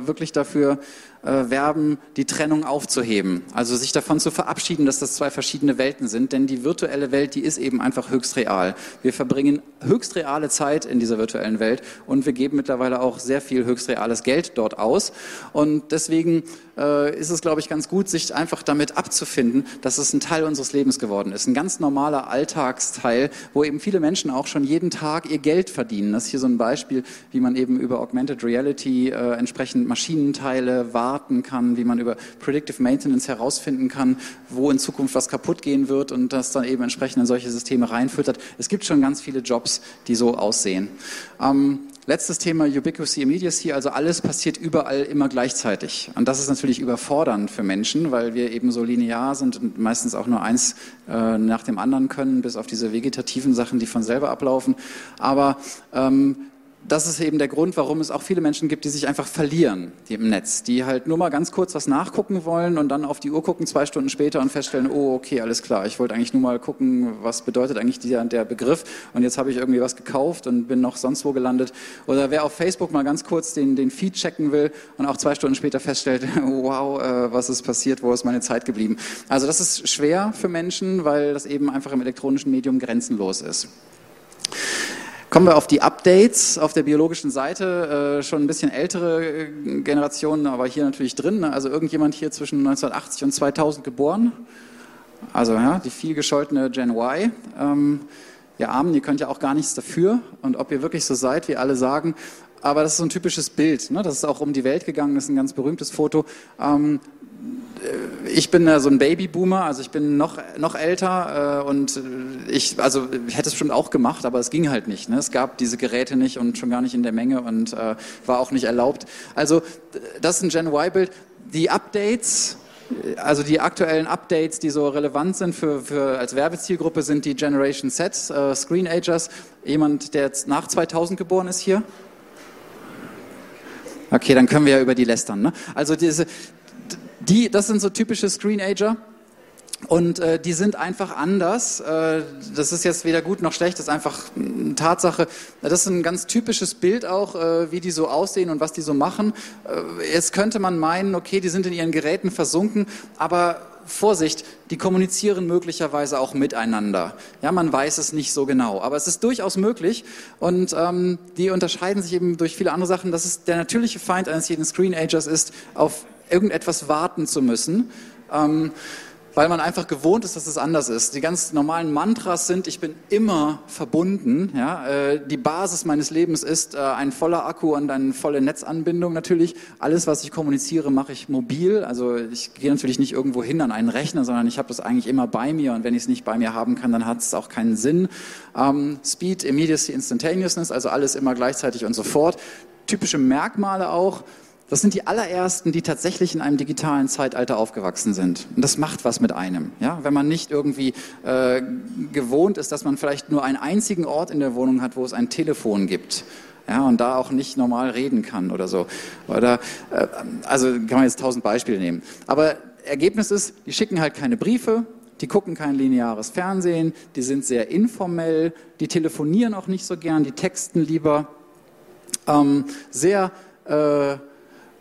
wirklich dafür werben, die Trennung aufzuheben. Also sich davon zu verabschieden, dass das zwei verschiedene Welten sind. Denn die virtuelle Welt, die ist eben einfach höchst real. Wir verbringen höchst reale Zeit in dieser virtuellen Welt und wir geben mittlerweile auch sehr viel höchst reales Geld dort aus. Und deswegen äh, ist es, glaube ich, ganz gut, sich einfach damit abzufinden, dass es ein Teil unseres Lebens geworden ist. Ein ganz normaler Alltagsteil, wo eben viele Menschen auch schon jeden Tag ihr Geld verdienen. Das ist hier so ein Beispiel, wie man eben über Augmented Reality äh, entsprechend Maschinenteile warten kann, wie man über Predictive Maintenance herausfinden kann, wo in Zukunft was kaputt gehen wird und das dann eben entsprechend in solche Systeme reinfüttert. Es gibt schon ganz viele Jobs, die so aussehen. Ähm, Letztes Thema Ubiquity Immediacy, also alles passiert überall immer gleichzeitig. Und das ist natürlich überfordernd für Menschen, weil wir eben so linear sind und meistens auch nur eins äh, nach dem anderen können, bis auf diese vegetativen Sachen, die von selber ablaufen. Aber ähm, das ist eben der Grund, warum es auch viele Menschen gibt, die sich einfach verlieren im Netz, die halt nur mal ganz kurz was nachgucken wollen und dann auf die Uhr gucken zwei Stunden später und feststellen, oh okay, alles klar, ich wollte eigentlich nur mal gucken, was bedeutet eigentlich der, der Begriff und jetzt habe ich irgendwie was gekauft und bin noch sonst wo gelandet. Oder wer auf Facebook mal ganz kurz den, den Feed checken will und auch zwei Stunden später feststellt, wow, äh, was ist passiert, wo ist meine Zeit geblieben. Also das ist schwer für Menschen, weil das eben einfach im elektronischen Medium grenzenlos ist. Kommen wir auf die Updates auf der biologischen Seite. Äh, schon ein bisschen ältere äh, Generationen, aber hier natürlich drin. Ne? Also irgendjemand hier zwischen 1980 und 2000 geboren. Also ja, die viel gescholtene Gen Y. Ähm, ihr Armen, ihr könnt ja auch gar nichts dafür. Und ob ihr wirklich so seid, wie alle sagen. Aber das ist so ein typisches Bild. Ne? Das ist auch um die Welt gegangen. Das ist ein ganz berühmtes Foto. Ähm, ich bin ja so ein Babyboomer, also ich bin noch, noch älter äh, und ich, also ich hätte es schon auch gemacht, aber es ging halt nicht. Ne? Es gab diese Geräte nicht und schon gar nicht in der Menge und äh, war auch nicht erlaubt. Also das ist ein Gen Y-Bild. Die Updates, also die aktuellen Updates, die so relevant sind für, für als Werbezielgruppe, sind die Generation Z, äh, Screen Agers. Jemand, der jetzt nach 2000 geboren ist hier? Okay, dann können wir ja über die lästern. Ne? Also diese, die, das sind so typische Screenager. Und äh, die sind einfach anders. Äh, das ist jetzt weder gut noch schlecht, das ist einfach eine Tatsache. Das ist ein ganz typisches Bild auch, äh, wie die so aussehen und was die so machen. Äh, jetzt könnte man meinen, okay, die sind in ihren Geräten versunken, aber Vorsicht, die kommunizieren möglicherweise auch miteinander. Ja, man weiß es nicht so genau, aber es ist durchaus möglich und ähm, die unterscheiden sich eben durch viele andere Sachen. Das ist der natürliche Feind eines jeden Screenagers ist, auf irgendetwas warten zu müssen. Ähm, weil man einfach gewohnt ist, dass es anders ist. Die ganz normalen Mantras sind, ich bin immer verbunden. Ja? Äh, die Basis meines Lebens ist äh, ein voller Akku und eine volle Netzanbindung natürlich. Alles, was ich kommuniziere, mache ich mobil. Also ich gehe natürlich nicht irgendwo hin an einen Rechner, sondern ich habe das eigentlich immer bei mir und wenn ich es nicht bei mir haben kann, dann hat es auch keinen Sinn. Ähm, Speed, Immediacy, Instantaneousness, also alles immer gleichzeitig und sofort. Typische Merkmale auch. Das sind die allerersten, die tatsächlich in einem digitalen Zeitalter aufgewachsen sind. Und das macht was mit einem. Ja? Wenn man nicht irgendwie äh, gewohnt ist, dass man vielleicht nur einen einzigen Ort in der Wohnung hat, wo es ein Telefon gibt. Ja, und da auch nicht normal reden kann oder so. Oder, äh, also kann man jetzt tausend Beispiele nehmen. Aber Ergebnis ist, die schicken halt keine Briefe, die gucken kein lineares Fernsehen, die sind sehr informell, die telefonieren auch nicht so gern, die texten lieber. Ähm, sehr äh,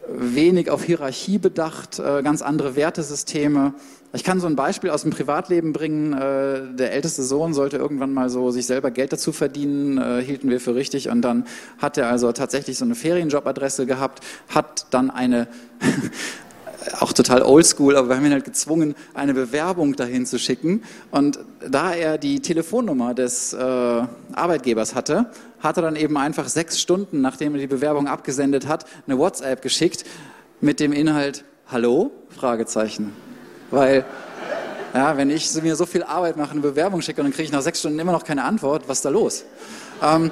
wenig auf Hierarchie bedacht, äh, ganz andere Wertesysteme. Ich kann so ein Beispiel aus dem Privatleben bringen. Äh, der älteste Sohn sollte irgendwann mal so sich selber Geld dazu verdienen, äh, hielten wir für richtig. Und dann hat er also tatsächlich so eine Ferienjobadresse gehabt, hat dann eine auch total oldschool, aber wir haben ihn halt gezwungen, eine Bewerbung dahin zu schicken. Und da er die Telefonnummer des äh, Arbeitgebers hatte, hat er dann eben einfach sechs Stunden, nachdem er die Bewerbung abgesendet hat, eine WhatsApp geschickt mit dem Inhalt Hallo? Fragezeichen. Weil, ja, wenn ich mir so viel Arbeit mache, eine Bewerbung schicke dann kriege ich nach sechs Stunden immer noch keine Antwort, was ist da los? Ähm,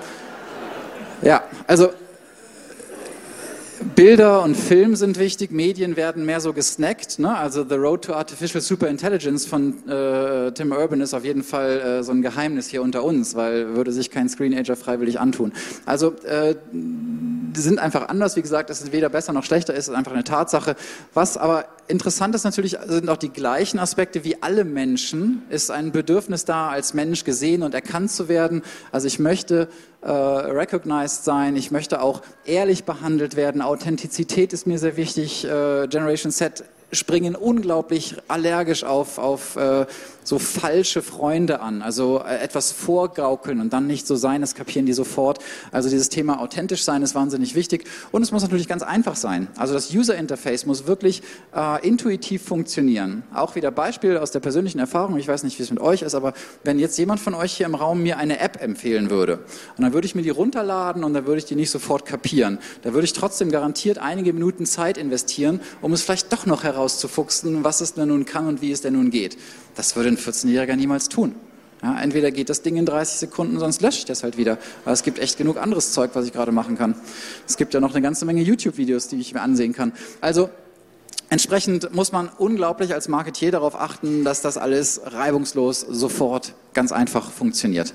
ja, also Bilder und Film sind wichtig, Medien werden mehr so gesnackt. Ne? Also The Road to Artificial Superintelligence von äh, Tim Urban ist auf jeden Fall äh, so ein Geheimnis hier unter uns, weil würde sich kein Screenager freiwillig antun. Also äh, die sind einfach anders. Wie gesagt, es ist weder besser noch schlechter, es ist einfach eine Tatsache. Was aber interessant ist natürlich, sind auch die gleichen Aspekte wie alle Menschen. Ist ein Bedürfnis da, als Mensch gesehen und erkannt zu werden. Also ich möchte äh, recognized sein, ich möchte auch ehrlich behandelt werden. Authentizität ist mir sehr wichtig. Äh, Generation Z springen unglaublich allergisch auf, auf äh, so falsche Freunde an, also äh, etwas vorgaukeln und dann nicht so sein, das kapieren die sofort. Also dieses Thema authentisch sein ist wahnsinnig wichtig und es muss natürlich ganz einfach sein. Also das User Interface muss wirklich äh, intuitiv funktionieren. Auch wieder Beispiel aus der persönlichen Erfahrung, ich weiß nicht, wie es mit euch ist, aber wenn jetzt jemand von euch hier im Raum mir eine App empfehlen würde und dann würde ich mir die runterladen und dann würde ich die nicht sofort kapieren, da würde ich trotzdem garantiert einige Minuten Zeit investieren, um es vielleicht doch noch herauszufuchsen, was es denn nun kann und wie es denn nun geht. Das würde ein 14-Jähriger niemals tun. Ja, entweder geht das Ding in 30 Sekunden, sonst lösche ich das halt wieder. Aber es gibt echt genug anderes Zeug, was ich gerade machen kann. Es gibt ja noch eine ganze Menge YouTube-Videos, die ich mir ansehen kann. Also Entsprechend muss man unglaublich als Marketier darauf achten, dass das alles reibungslos sofort ganz einfach funktioniert.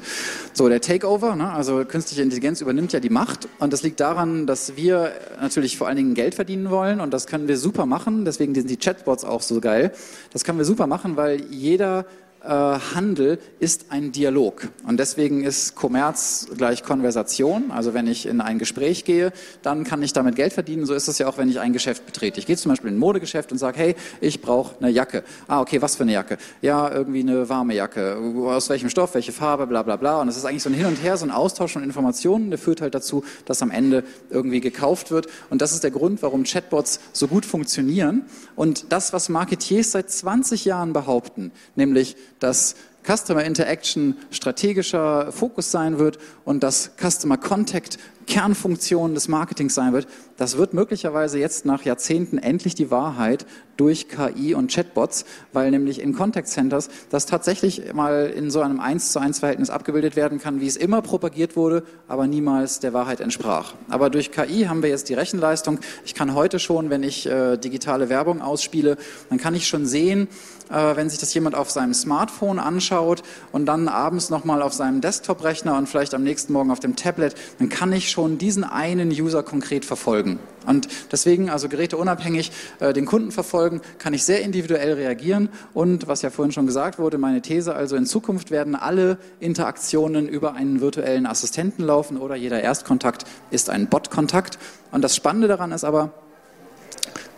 So, der Takeover, ne, also künstliche Intelligenz übernimmt ja die Macht und das liegt daran, dass wir natürlich vor allen Dingen Geld verdienen wollen und das können wir super machen, deswegen sind die Chatbots auch so geil. Das können wir super machen, weil jeder Handel ist ein Dialog. Und deswegen ist Kommerz gleich Konversation. Also wenn ich in ein Gespräch gehe, dann kann ich damit Geld verdienen. So ist es ja auch, wenn ich ein Geschäft betrete. Ich gehe zum Beispiel in ein Modegeschäft und sage, hey, ich brauche eine Jacke. Ah, okay, was für eine Jacke? Ja, irgendwie eine warme Jacke. Aus welchem Stoff, welche Farbe, bla bla bla. Und es ist eigentlich so ein Hin und Her, so ein Austausch von Informationen, der führt halt dazu, dass am Ende irgendwie gekauft wird. Und das ist der Grund, warum Chatbots so gut funktionieren. Und das, was Marketiers seit 20 Jahren behaupten, nämlich dass Customer Interaction strategischer Fokus sein wird und dass Customer Contact Kernfunktion des Marketings sein wird, das wird möglicherweise jetzt nach Jahrzehnten endlich die Wahrheit durch KI und Chatbots, weil nämlich in Contact Centers das tatsächlich mal in so einem 1 zu 1 Verhältnis abgebildet werden kann, wie es immer propagiert wurde, aber niemals der Wahrheit entsprach. Aber durch KI haben wir jetzt die Rechenleistung. Ich kann heute schon, wenn ich äh, digitale Werbung ausspiele, dann kann ich schon sehen, äh, wenn sich das jemand auf seinem Smartphone anschaut und dann abends nochmal auf seinem Desktop-Rechner und vielleicht am nächsten Morgen auf dem Tablet, dann kann ich schon diesen einen User konkret verfolgen. Und deswegen, also geräteunabhängig, äh, den Kunden verfolgen, kann ich sehr individuell reagieren. Und was ja vorhin schon gesagt wurde, meine These, also in Zukunft werden alle Interaktionen über einen virtuellen Assistenten laufen oder jeder Erstkontakt ist ein Bot-Kontakt. Und das Spannende daran ist aber,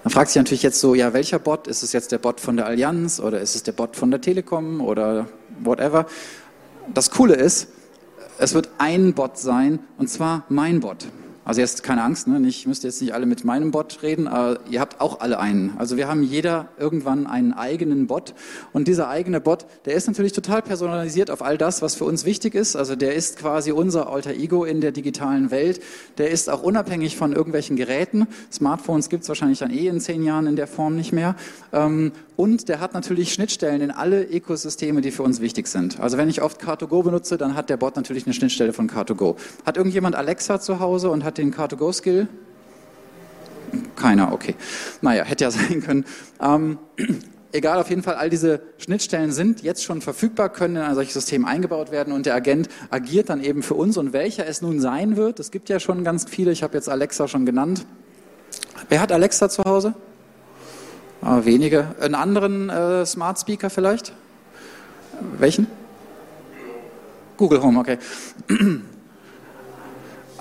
man fragt sich natürlich jetzt so, ja, welcher Bot? Ist es jetzt der Bot von der Allianz oder ist es der Bot von der Telekom oder whatever? Das Coole ist, es wird ein Bot sein und zwar mein Bot. Also jetzt keine Angst, ne? ich müsste jetzt nicht alle mit meinem Bot reden, aber ihr habt auch alle einen. Also wir haben jeder irgendwann einen eigenen Bot und dieser eigene Bot, der ist natürlich total personalisiert auf all das, was für uns wichtig ist. Also der ist quasi unser alter Ego in der digitalen Welt. Der ist auch unabhängig von irgendwelchen Geräten. Smartphones gibt es wahrscheinlich dann eh in zehn Jahren in der Form nicht mehr. Ähm, und der hat natürlich Schnittstellen in alle Ökosysteme, die für uns wichtig sind. Also wenn ich oft Car2Go benutze, dann hat der Bot natürlich eine Schnittstelle von Car2Go. Hat irgendjemand Alexa zu Hause und hat den Car2Go-Skill? Keiner, okay. Naja, hätte ja sein können. Ähm, egal, auf jeden Fall, all diese Schnittstellen sind jetzt schon verfügbar, können in ein solches System eingebaut werden und der Agent agiert dann eben für uns. Und welcher es nun sein wird, es gibt ja schon ganz viele, ich habe jetzt Alexa schon genannt. Wer hat Alexa zu Hause? Aber wenige. Einen anderen äh, Smart Speaker vielleicht? Welchen? Google Home, okay.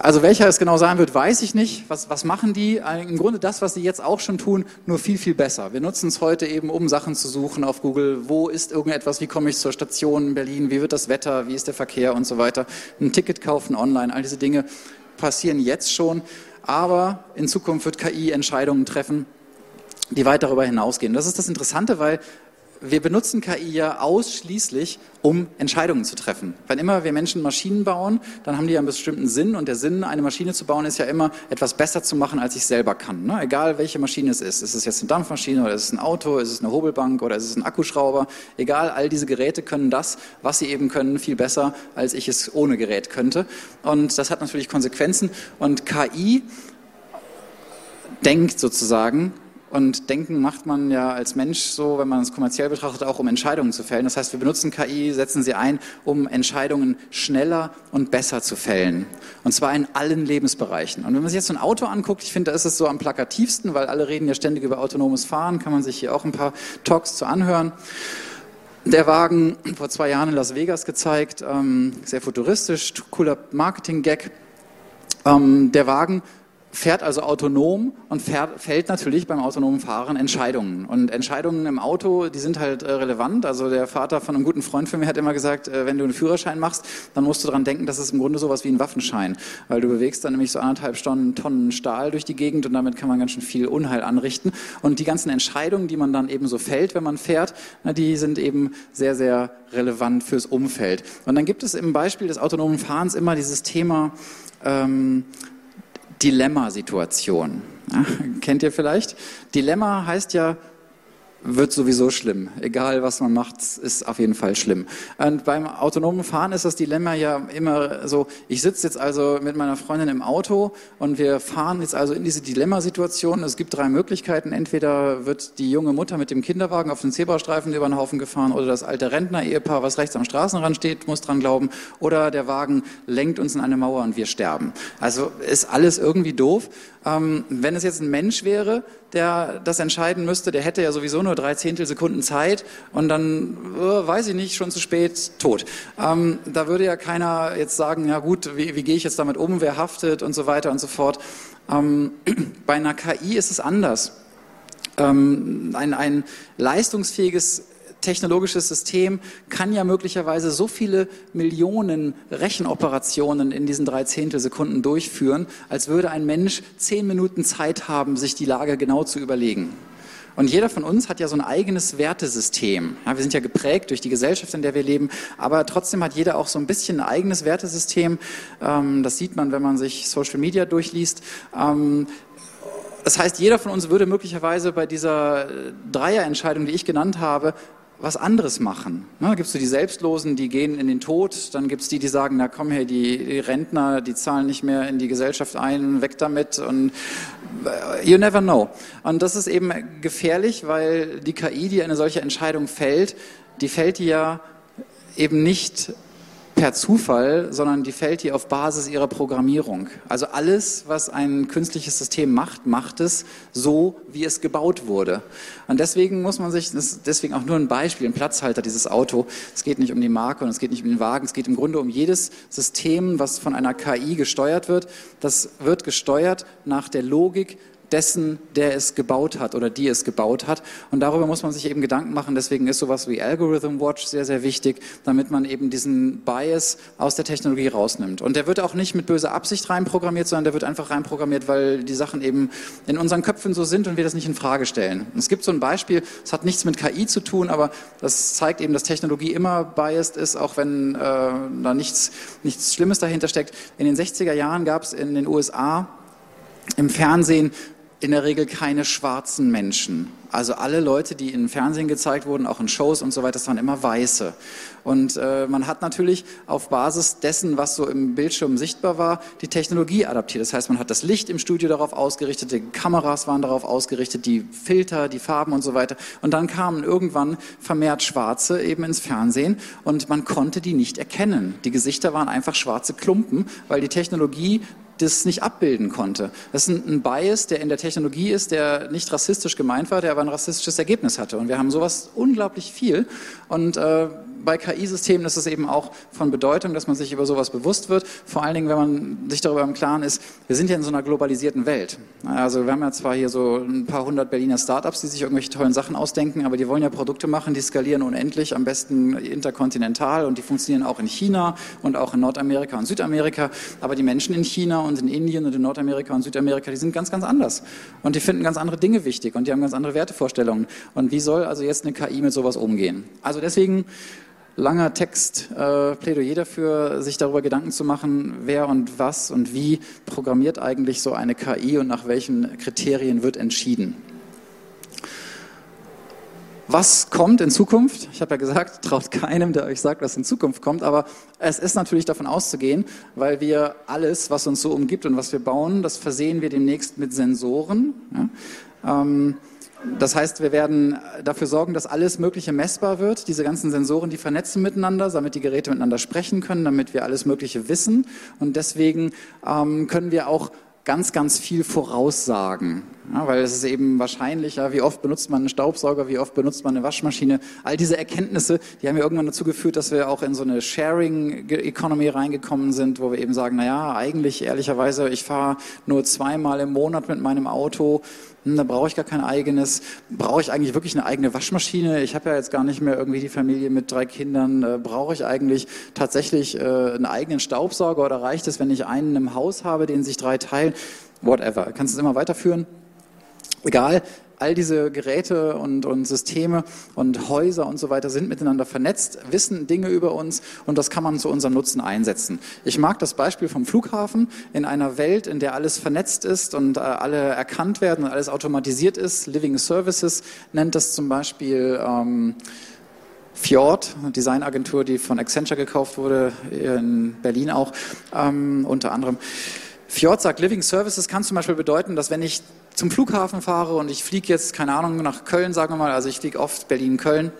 Also welcher es genau sein wird, weiß ich nicht. Was, was machen die? Im Grunde das, was sie jetzt auch schon tun, nur viel, viel besser. Wir nutzen es heute eben, um Sachen zu suchen auf Google. Wo ist irgendetwas? Wie komme ich zur Station in Berlin? Wie wird das Wetter? Wie ist der Verkehr und so weiter? Ein Ticket kaufen online. All diese Dinge passieren jetzt schon. Aber in Zukunft wird KI Entscheidungen treffen, die weit darüber hinausgehen. Das ist das Interessante, weil wir benutzen KI ja ausschließlich, um Entscheidungen zu treffen. Wenn immer wir Menschen Maschinen bauen, dann haben die ja einen bestimmten Sinn und der Sinn, eine Maschine zu bauen, ist ja immer, etwas besser zu machen, als ich selber kann. Ne? Egal, welche Maschine es ist. Ist es jetzt eine Dampfmaschine oder ist es ein Auto, ist es eine Hobelbank oder ist es ein Akkuschrauber? Egal, all diese Geräte können das, was sie eben können, viel besser, als ich es ohne Gerät könnte. Und das hat natürlich Konsequenzen. Und KI denkt sozusagen, und Denken macht man ja als Mensch so, wenn man es kommerziell betrachtet, auch um Entscheidungen zu fällen. Das heißt, wir benutzen KI, setzen sie ein, um Entscheidungen schneller und besser zu fällen. Und zwar in allen Lebensbereichen. Und wenn man sich jetzt so ein Auto anguckt, ich finde, da ist es so am plakativsten, weil alle reden ja ständig über autonomes Fahren, kann man sich hier auch ein paar Talks zu anhören. Der Wagen, vor zwei Jahren in Las Vegas gezeigt, ähm, sehr futuristisch, cooler Marketing-Gag. Ähm, der Wagen fährt also autonom und fährt, fällt natürlich beim autonomen Fahren Entscheidungen. Und Entscheidungen im Auto, die sind halt äh, relevant. Also der Vater von einem guten Freund von mir hat immer gesagt, äh, wenn du einen Führerschein machst, dann musst du daran denken, das ist im Grunde sowas wie ein Waffenschein. Weil du bewegst dann nämlich so anderthalb Stunden Tonnen Stahl durch die Gegend und damit kann man ganz schön viel Unheil anrichten. Und die ganzen Entscheidungen, die man dann eben so fällt, wenn man fährt, na, die sind eben sehr, sehr relevant fürs Umfeld. Und dann gibt es im Beispiel des autonomen Fahrens immer dieses Thema, ähm, Dilemma-Situation. Ja, kennt ihr vielleicht? Dilemma heißt ja, wird sowieso schlimm. Egal, was man macht, ist auf jeden Fall schlimm. Und beim autonomen Fahren ist das Dilemma ja immer so, ich sitze jetzt also mit meiner Freundin im Auto und wir fahren jetzt also in diese Dilemmasituation. Es gibt drei Möglichkeiten. Entweder wird die junge Mutter mit dem Kinderwagen auf den Zebrastreifen über den Haufen gefahren oder das alte Rentner-Ehepaar, was rechts am Straßenrand steht, muss dran glauben oder der Wagen lenkt uns in eine Mauer und wir sterben. Also ist alles irgendwie doof. Ähm, wenn es jetzt ein Mensch wäre, der das entscheiden müsste, der hätte ja sowieso nur drei Zehntelsekunden Zeit und dann, äh, weiß ich nicht, schon zu spät, tot. Ähm, da würde ja keiner jetzt sagen, ja gut, wie, wie gehe ich jetzt damit um, wer haftet und so weiter und so fort. Ähm, bei einer KI ist es anders. Ähm, ein, ein leistungsfähiges technologisches System kann ja möglicherweise so viele Millionen Rechenoperationen in diesen drei Zehntelsekunden durchführen, als würde ein Mensch zehn Minuten Zeit haben, sich die Lage genau zu überlegen. Und jeder von uns hat ja so ein eigenes Wertesystem. Ja, wir sind ja geprägt durch die Gesellschaft, in der wir leben, aber trotzdem hat jeder auch so ein bisschen ein eigenes Wertesystem. Ähm, das sieht man, wenn man sich Social Media durchliest. Ähm, das heißt, jeder von uns würde möglicherweise bei dieser Dreierentscheidung, die ich genannt habe, was anderes machen. Ne, gibst du die Selbstlosen, die gehen in den Tod, dann gibt's die, die sagen, na komm her, die, die Rentner, die zahlen nicht mehr in die Gesellschaft ein, weg damit und äh, you never know. Und das ist eben gefährlich, weil die KI, die eine solche Entscheidung fällt, die fällt die ja eben nicht per Zufall, sondern die fällt hier auf Basis ihrer Programmierung. Also alles, was ein künstliches System macht, macht es so, wie es gebaut wurde. Und deswegen muss man sich, deswegen auch nur ein Beispiel, ein Platzhalter, dieses Auto. Es geht nicht um die Marke und es geht nicht um den Wagen, es geht im Grunde um jedes System, was von einer KI gesteuert wird. Das wird gesteuert nach der Logik dessen, der es gebaut hat oder die es gebaut hat. Und darüber muss man sich eben Gedanken machen. Deswegen ist sowas wie Algorithm Watch sehr, sehr wichtig, damit man eben diesen Bias aus der Technologie rausnimmt. Und der wird auch nicht mit böser Absicht reinprogrammiert, sondern der wird einfach reinprogrammiert, weil die Sachen eben in unseren Köpfen so sind und wir das nicht in Frage stellen. Es gibt so ein Beispiel, es hat nichts mit KI zu tun, aber das zeigt eben, dass Technologie immer biased ist, auch wenn äh, da nichts, nichts Schlimmes dahinter steckt. In den 60er Jahren gab es in den USA im Fernsehen in der Regel keine schwarzen Menschen. Also alle Leute, die im Fernsehen gezeigt wurden, auch in Shows und so weiter, das waren immer Weiße. Und äh, man hat natürlich auf Basis dessen, was so im Bildschirm sichtbar war, die Technologie adaptiert. Das heißt, man hat das Licht im Studio darauf ausgerichtet, die Kameras waren darauf ausgerichtet, die Filter, die Farben und so weiter. Und dann kamen irgendwann vermehrt Schwarze eben ins Fernsehen und man konnte die nicht erkennen. Die Gesichter waren einfach schwarze Klumpen, weil die Technologie das nicht abbilden konnte. Das ist ein, Bias, der in der Technologie ist, der nicht rassistisch gemeint war, der aber ein rassistisches Ergebnis hatte. Und wir haben sowas unglaublich viel. Und äh, bei KI-Systemen ist es eben auch von Bedeutung, dass man sich über sowas bewusst wird. Vor allen Dingen, wenn man sich darüber im Klaren ist, wir sind ja in so einer globalisierten Welt. Also wir haben ja zwar hier so ein paar hundert Berliner Startups, die sich irgendwelche tollen Sachen ausdenken, aber die wollen ja Produkte machen, die skalieren unendlich, am besten interkontinental und die funktionieren auch in China und auch in Nordamerika und Südamerika. Aber die Menschen in China und in Indien und in Nordamerika und Südamerika, die sind ganz, ganz anders. Und die finden ganz andere Dinge wichtig und die haben ganz andere Wertevorstellungen. Und wie soll also jetzt eine KI mit sowas umgehen? Also deswegen langer Text, äh, Plädoyer dafür, sich darüber Gedanken zu machen, wer und was und wie programmiert eigentlich so eine KI und nach welchen Kriterien wird entschieden. Was kommt in Zukunft? Ich habe ja gesagt, traut keinem, der euch sagt, was in Zukunft kommt, aber es ist natürlich davon auszugehen, weil wir alles, was uns so umgibt und was wir bauen, das versehen wir demnächst mit Sensoren. Ja? Ähm, das heißt, wir werden dafür sorgen, dass alles Mögliche messbar wird. Diese ganzen Sensoren, die vernetzen miteinander, damit die Geräte miteinander sprechen können, damit wir alles Mögliche wissen. Und deswegen ähm, können wir auch ganz, ganz viel voraussagen. Ja, weil es ist eben wahrscheinlicher, wie oft benutzt man einen Staubsauger, wie oft benutzt man eine Waschmaschine. All diese Erkenntnisse, die haben ja irgendwann dazu geführt, dass wir auch in so eine Sharing-Economy reingekommen sind, wo wir eben sagen, na ja, eigentlich ehrlicherweise, ich fahre nur zweimal im Monat mit meinem Auto, hm, da brauche ich gar kein eigenes. Brauche ich eigentlich wirklich eine eigene Waschmaschine? Ich habe ja jetzt gar nicht mehr irgendwie die Familie mit drei Kindern. Äh, brauche ich eigentlich tatsächlich äh, einen eigenen Staubsauger oder reicht es, wenn ich einen im Haus habe, den sich drei teilen? Whatever. Kannst du es immer weiterführen? Egal, all diese Geräte und, und Systeme und Häuser und so weiter sind miteinander vernetzt, wissen Dinge über uns und das kann man zu unserem Nutzen einsetzen. Ich mag das Beispiel vom Flughafen. In einer Welt, in der alles vernetzt ist und äh, alle erkannt werden und alles automatisiert ist, Living Services nennt das zum Beispiel ähm, Fjord, eine Designagentur, die von Accenture gekauft wurde, in Berlin auch ähm, unter anderem. Fjord sagt, Living Services kann zum Beispiel bedeuten, dass wenn ich zum Flughafen fahre und ich fliege jetzt, keine Ahnung, nach Köln, sagen wir mal, also ich fliege oft Berlin-Köln,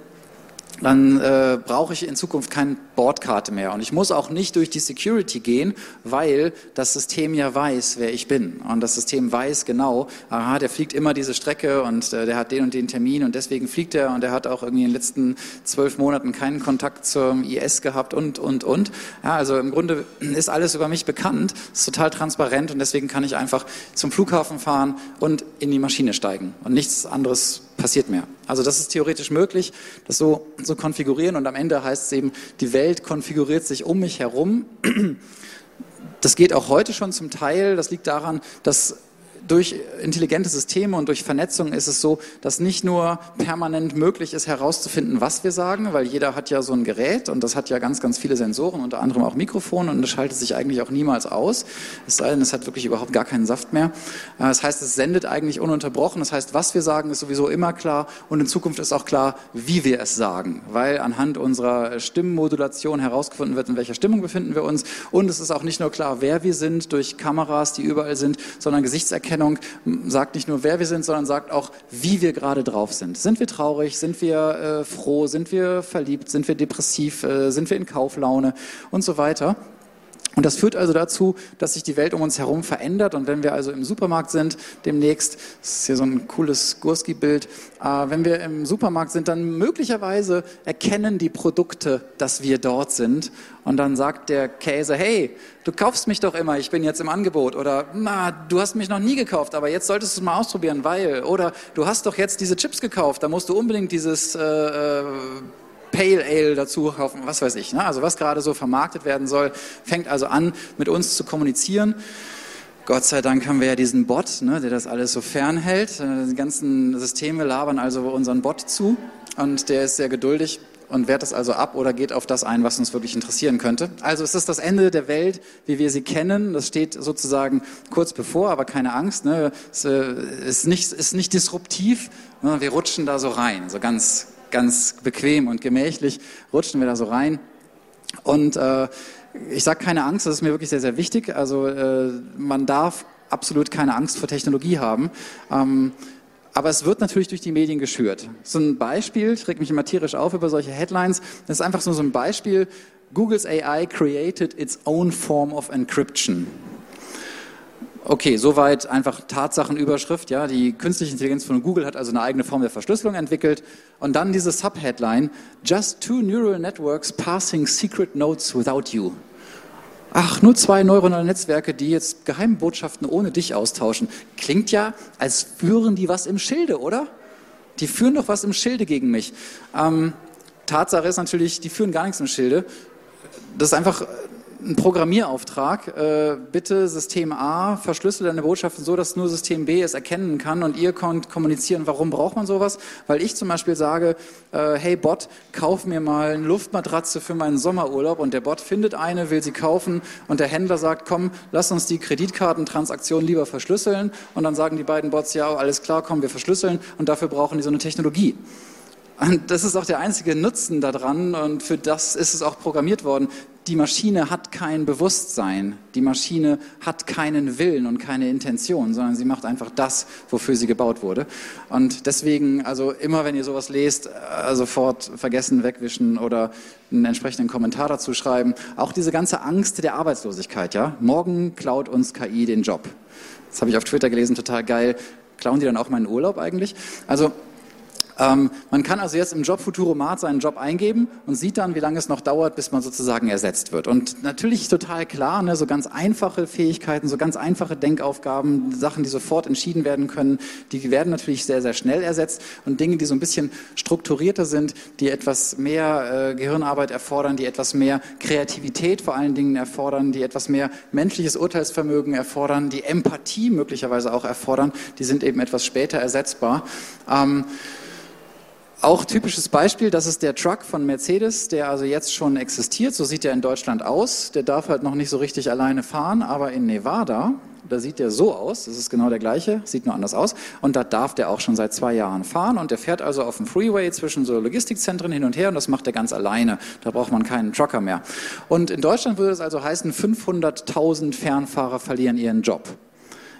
dann äh, brauche ich in Zukunft keine Bordkarte mehr. Und ich muss auch nicht durch die Security gehen, weil das System ja weiß, wer ich bin. Und das System weiß genau, aha, der fliegt immer diese Strecke und äh, der hat den und den Termin und deswegen fliegt er und der hat auch irgendwie in den letzten zwölf Monaten keinen Kontakt zum IS gehabt und, und, und. Ja, also im Grunde ist alles über mich bekannt, ist total transparent und deswegen kann ich einfach zum Flughafen fahren und in die Maschine steigen und nichts anderes passiert mehr. Also das ist theoretisch möglich, das so zu konfigurieren und am Ende heißt es eben, die Welt konfiguriert sich um mich herum. Das geht auch heute schon zum Teil. Das liegt daran, dass durch intelligente Systeme und durch Vernetzung ist es so, dass nicht nur permanent möglich ist herauszufinden, was wir sagen, weil jeder hat ja so ein Gerät und das hat ja ganz, ganz viele Sensoren, unter anderem auch Mikrofone und das schaltet sich eigentlich auch niemals aus. Es sei denn, es hat wirklich überhaupt gar keinen Saft mehr. Äh, das heißt, es sendet eigentlich ununterbrochen. Das heißt, was wir sagen, ist sowieso immer klar und in Zukunft ist auch klar, wie wir es sagen, weil anhand unserer Stimmmodulation herausgefunden wird, in welcher Stimmung befinden wir uns und es ist auch nicht nur klar, wer wir sind durch Kameras, die überall sind, sondern Gesichtserkennung Anerkennung sagt nicht nur, wer wir sind, sondern sagt auch, wie wir gerade drauf sind. Sind wir traurig? Sind wir äh, froh? Sind wir verliebt? Sind wir depressiv? Äh, sind wir in Kauflaune? Und so weiter. Und das führt also dazu, dass sich die Welt um uns herum verändert. Und wenn wir also im Supermarkt sind, demnächst, das ist hier so ein cooles Gurski-Bild, äh, wenn wir im Supermarkt sind, dann möglicherweise erkennen die Produkte, dass wir dort sind. Und dann sagt der Käse, hey, du kaufst mich doch immer, ich bin jetzt im Angebot. Oder, na, du hast mich noch nie gekauft, aber jetzt solltest du es mal ausprobieren, weil. Oder, du hast doch jetzt diese Chips gekauft, da musst du unbedingt dieses... Äh, äh Pale Ale dazu kaufen, was weiß ich. Ne? Also was gerade so vermarktet werden soll, fängt also an, mit uns zu kommunizieren. Gott sei Dank haben wir ja diesen Bot, ne, der das alles so fernhält. Äh, die ganzen Systeme labern also unseren Bot zu und der ist sehr geduldig und wehrt es also ab oder geht auf das ein, was uns wirklich interessieren könnte. Also es ist das Ende der Welt, wie wir sie kennen. Das steht sozusagen kurz bevor, aber keine Angst. Ne? Es äh, ist nicht, ist nicht disruptiv. Ne? Wir rutschen da so rein, so ganz, ganz bequem und gemächlich rutschen wir da so rein. Und äh, ich sage keine Angst, das ist mir wirklich sehr, sehr wichtig. Also äh, man darf absolut keine Angst vor Technologie haben. Ähm, aber es wird natürlich durch die Medien geschürt. So ein Beispiel, ich reg mich immer tierisch auf über solche Headlines, das ist einfach so ein Beispiel, Google's AI created its own form of encryption. Okay, soweit einfach Tatsachenüberschrift. Ja, die künstliche Intelligenz von Google hat also eine eigene Form der Verschlüsselung entwickelt. Und dann diese Subheadline: Just two neural networks passing secret notes without you. Ach, nur zwei neuronale Netzwerke, die jetzt Geheimbotschaften ohne dich austauschen. Klingt ja, als führen die was im Schilde, oder? Die führen doch was im Schilde gegen mich. Ähm, Tatsache ist natürlich, die führen gar nichts im Schilde. Das ist einfach ein Programmierauftrag. Äh, bitte System A verschlüssel deine Botschaften so, dass nur System B es erkennen kann und ihr könnt kommunizieren, warum braucht man sowas? Weil ich zum Beispiel sage, äh, hey Bot, kauf mir mal eine Luftmatratze für meinen Sommerurlaub und der Bot findet eine, will sie kaufen und der Händler sagt, komm, lass uns die Kreditkartentransaktion lieber verschlüsseln und dann sagen die beiden Bots, ja, alles klar, komm, wir verschlüsseln und dafür brauchen die so eine Technologie. Und das ist auch der einzige Nutzen daran und für das ist es auch programmiert worden die Maschine hat kein Bewusstsein, die Maschine hat keinen Willen und keine Intention, sondern sie macht einfach das, wofür sie gebaut wurde. Und deswegen, also immer wenn ihr sowas lest, äh, sofort vergessen, wegwischen oder einen entsprechenden Kommentar dazu schreiben. Auch diese ganze Angst der Arbeitslosigkeit, ja. Morgen klaut uns KI den Job. Das habe ich auf Twitter gelesen, total geil. Klauen die dann auch meinen Urlaub eigentlich? Also Ähm, man kann also jetzt im Job Futuromat seinen Job eingeben und sieht dann, wie lange es noch dauert, bis man sozusagen ersetzt wird. Und natürlich total klar, ne, so ganz einfache Fähigkeiten, so ganz einfache Denkaufgaben, Sachen, die sofort entschieden werden können, die werden natürlich sehr, sehr schnell ersetzt. Und Dinge, die so ein bisschen strukturierter sind, die etwas mehr äh, Gehirnarbeit erfordern, die etwas mehr Kreativität vor allen Dingen erfordern, die etwas mehr menschliches Urteilsvermögen erfordern, die Empathie möglicherweise auch erfordern, die sind eben etwas später ersetzbar. Ähm, auch typisches Beispiel, das ist der Truck von Mercedes, der also jetzt schon existiert. So sieht er in Deutschland aus. Der darf halt noch nicht so richtig alleine fahren, aber in Nevada, da sieht der so aus. Das ist genau der gleiche, sieht nur anders aus. Und da darf der auch schon seit zwei Jahren fahren. Und der fährt also auf dem Freeway zwischen so Logistikzentren hin und her und das macht er ganz alleine. Da braucht man keinen Trucker mehr. Und in Deutschland würde es also heißen, 500.000 Fernfahrer verlieren ihren Job.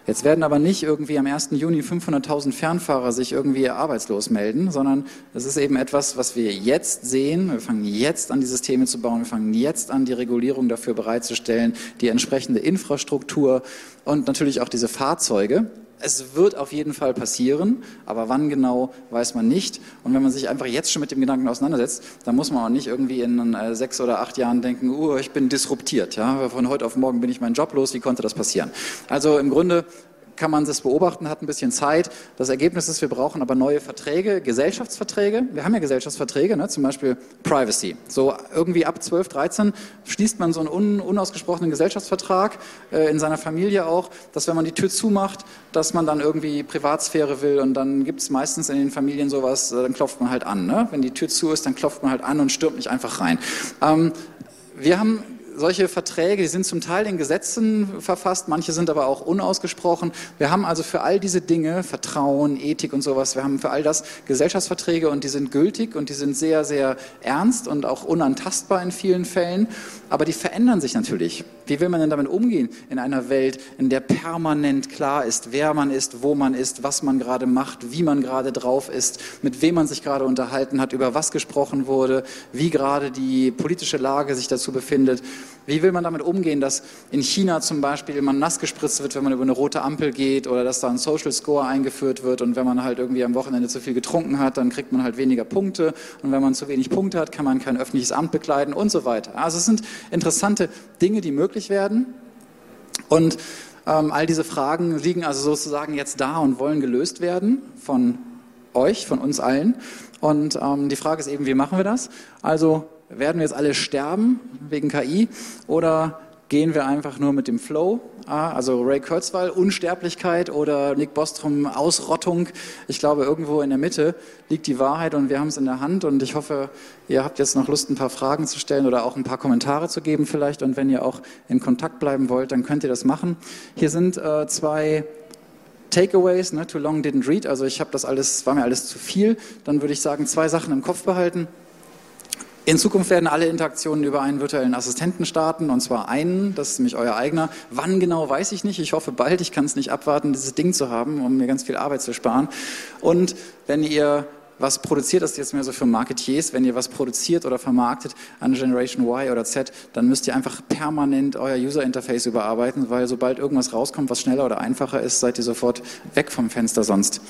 Jetzt werden aber nicht irgendwie am 1. Juni 500.000 Fernfahrer sich irgendwie arbeitslos melden, sondern es ist eben etwas, was wir jetzt sehen. Wir fangen jetzt an, die Systeme zu bauen. Wir fangen jetzt an, die Regulierung dafür bereitzustellen, die entsprechende Infrastruktur und natürlich auch diese Fahrzeuge. Es wird auf jeden Fall passieren, aber wann genau, weiß man nicht. Und wenn man sich einfach jetzt schon mit dem Gedanken auseinandersetzt, dann muss man auch nicht irgendwie in äh, sechs oder acht Jahren denken, uh, ich bin disruptiert. Ja? Von heute auf morgen bin ich meinen Job los, wie konnte das passieren? Also im Grunde kann man das beobachten, hat ein bisschen Zeit. Das Ergebnis ist, wir brauchen aber neue Verträge, Gesellschaftsverträge. Wir haben ja Gesellschaftsverträge, ne? zum Beispiel Privacy. So irgendwie ab 12, 13 schließt man so einen un unausgesprochenen Gesellschaftsvertrag äh, in seiner Familie auch, dass wenn man die Tür zumacht, dass man dann irgendwie Privatsphäre will und dann gibt es meistens in den Familien sowas, äh, dann klopft man halt an. Ne? Wenn die Tür zu ist, dann klopft man halt an und stürmt nicht einfach rein. Ähm, wir haben solche Verträge, die sind zum Teil in Gesetzen verfasst, manche sind aber auch unausgesprochen. Wir haben also für all diese Dinge, Vertrauen, Ethik und sowas, wir haben für all das Gesellschaftsverträge und die sind gültig und die sind sehr, sehr ernst und auch unantastbar in vielen Fällen. Aber die verändern sich natürlich. Wie will man denn damit umgehen in einer Welt, in der permanent klar ist, wer man ist, wo man ist, was man gerade macht, wie man gerade drauf ist, mit wem man sich gerade unterhalten hat, über was gesprochen wurde, wie gerade die politische Lage sich dazu befindet. Wie will man damit umgehen, dass in China zum Beispiel man nass gespritzt wird, wenn man über eine rote Ampel geht oder dass da ein Social Score eingeführt wird und wenn man halt irgendwie am Wochenende zu viel getrunken hat, dann kriegt man halt weniger Punkte und wenn man zu wenig Punkte hat, kann man kein öffentliches Amt bekleiden und so weiter. Also es sind interessante Dinge, die möglich werden und ähm, all diese Fragen liegen also sozusagen jetzt da und wollen gelöst werden von euch, von uns allen. Und ähm, die Frage ist eben, wie machen wir das? Also werden wir jetzt alle sterben wegen KI oder gehen wir einfach nur mit dem Flow? Ah, also Ray Kurzweil, Unsterblichkeit oder Nick Bostrom, Ausrottung. Ich glaube, irgendwo in der Mitte liegt die Wahrheit und wir haben es in der Hand und ich hoffe, ihr habt jetzt noch Lust, ein paar Fragen zu stellen oder auch ein paar Kommentare zu geben vielleicht und wenn ihr auch in Kontakt bleiben wollt, dann könnt ihr das machen. Hier sind äh, zwei Takeaways, ne, too long didn't read, also ich habe das alles, war mir alles zu viel. Dann würde ich sagen, zwei Sachen im Kopf behalten. In Zukunft werden alle Interaktionen über einen virtuellen Assistenten starten, und zwar einen, das ist nämlich euer eigener. Wann genau, weiß ich nicht. Ich hoffe bald, ich kann es nicht abwarten, dieses Ding zu haben, um mir ganz viel Arbeit zu sparen. Und wenn ihr was produziert, das jetzt mehr so für Marketiers, wenn ihr was produziert oder vermarktet an Generation Y oder Z, dann müsst ihr einfach permanent euer User Interface überarbeiten, weil sobald irgendwas rauskommt, was schneller oder einfacher ist, seid ihr sofort weg vom Fenster sonst.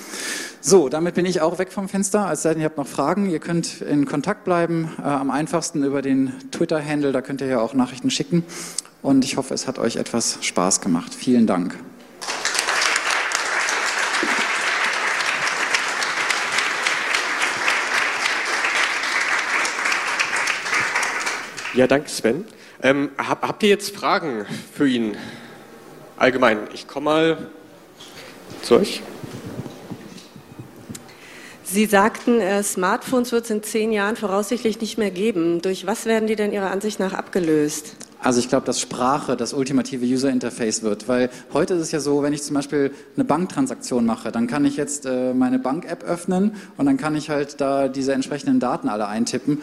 So, damit bin ich auch weg vom Fenster. Als sei denn, ihr habt noch Fragen, ihr könnt in Kontakt bleiben, äh, am einfachsten über den Twitter-Handle, da könnt ihr ja auch Nachrichten schicken. Und ich hoffe, es hat euch etwas Spaß gemacht. Vielen Dank. Ja, danke Sven. Ähm, hab, habt ihr jetzt Fragen für ihn allgemein? Ich komme mal zu euch. Sie sagten, äh, Smartphones wird es in zehn Jahren voraussichtlich nicht mehr geben. Durch was werden die denn Ihrer Ansicht nach abgelöst? Also ich glaube, dass Sprache das ultimative User Interface wird, weil heute ist es ja so, wenn ich zum Beispiel eine Banktransaktion mache, dann kann ich jetzt äh, meine Bank-App öffnen und dann kann ich halt da diese entsprechenden Daten alle eintippen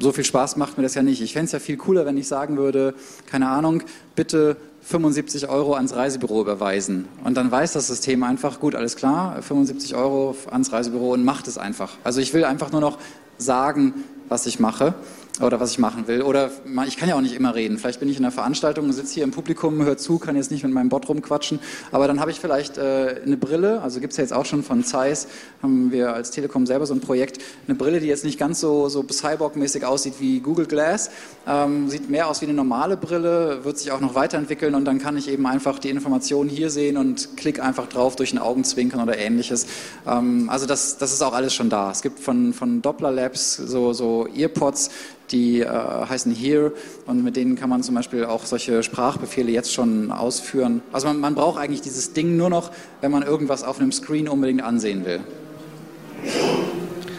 so viel Spaß macht mir das ja nicht. Ich fände es ja viel cooler, wenn ich sagen würde, keine Ahnung, bitte 75 Euro ans Reisebüro überweisen. Und dann weiß das System einfach, gut, alles klar, 75 Euro ans Reisebüro und macht es einfach. Also ich will einfach nur noch sagen, was ich mache. Oder was ich machen will. Oder ich kann ja auch nicht immer reden. Vielleicht bin ich in einer Veranstaltung, sitze hier im Publikum, höre zu, kann jetzt nicht mit meinem Bot rumquatschen. Aber dann habe ich vielleicht äh, eine Brille, also gibt es ja jetzt auch schon von Zeiss, haben wir als Telekom selber so ein Projekt, eine Brille, die jetzt nicht ganz so, so Cyborg-mäßig aussieht wie Google Glass, ähm, sieht mehr aus wie eine normale Brille, wird sich auch noch weiterentwickeln und dann kann ich eben einfach die Informationen hier sehen und klick einfach drauf durch ein Augenzwinkern oder ähnliches. Ähm, also das, das ist auch alles schon da. Es gibt von, von Doppler Labs so, so Earpods, die äh, heißen Here und mit denen kann man zum Beispiel auch solche Sprachbefehle jetzt schon ausführen. Also man, man braucht eigentlich dieses Ding nur noch, wenn man irgendwas auf einem Screen unbedingt ansehen will.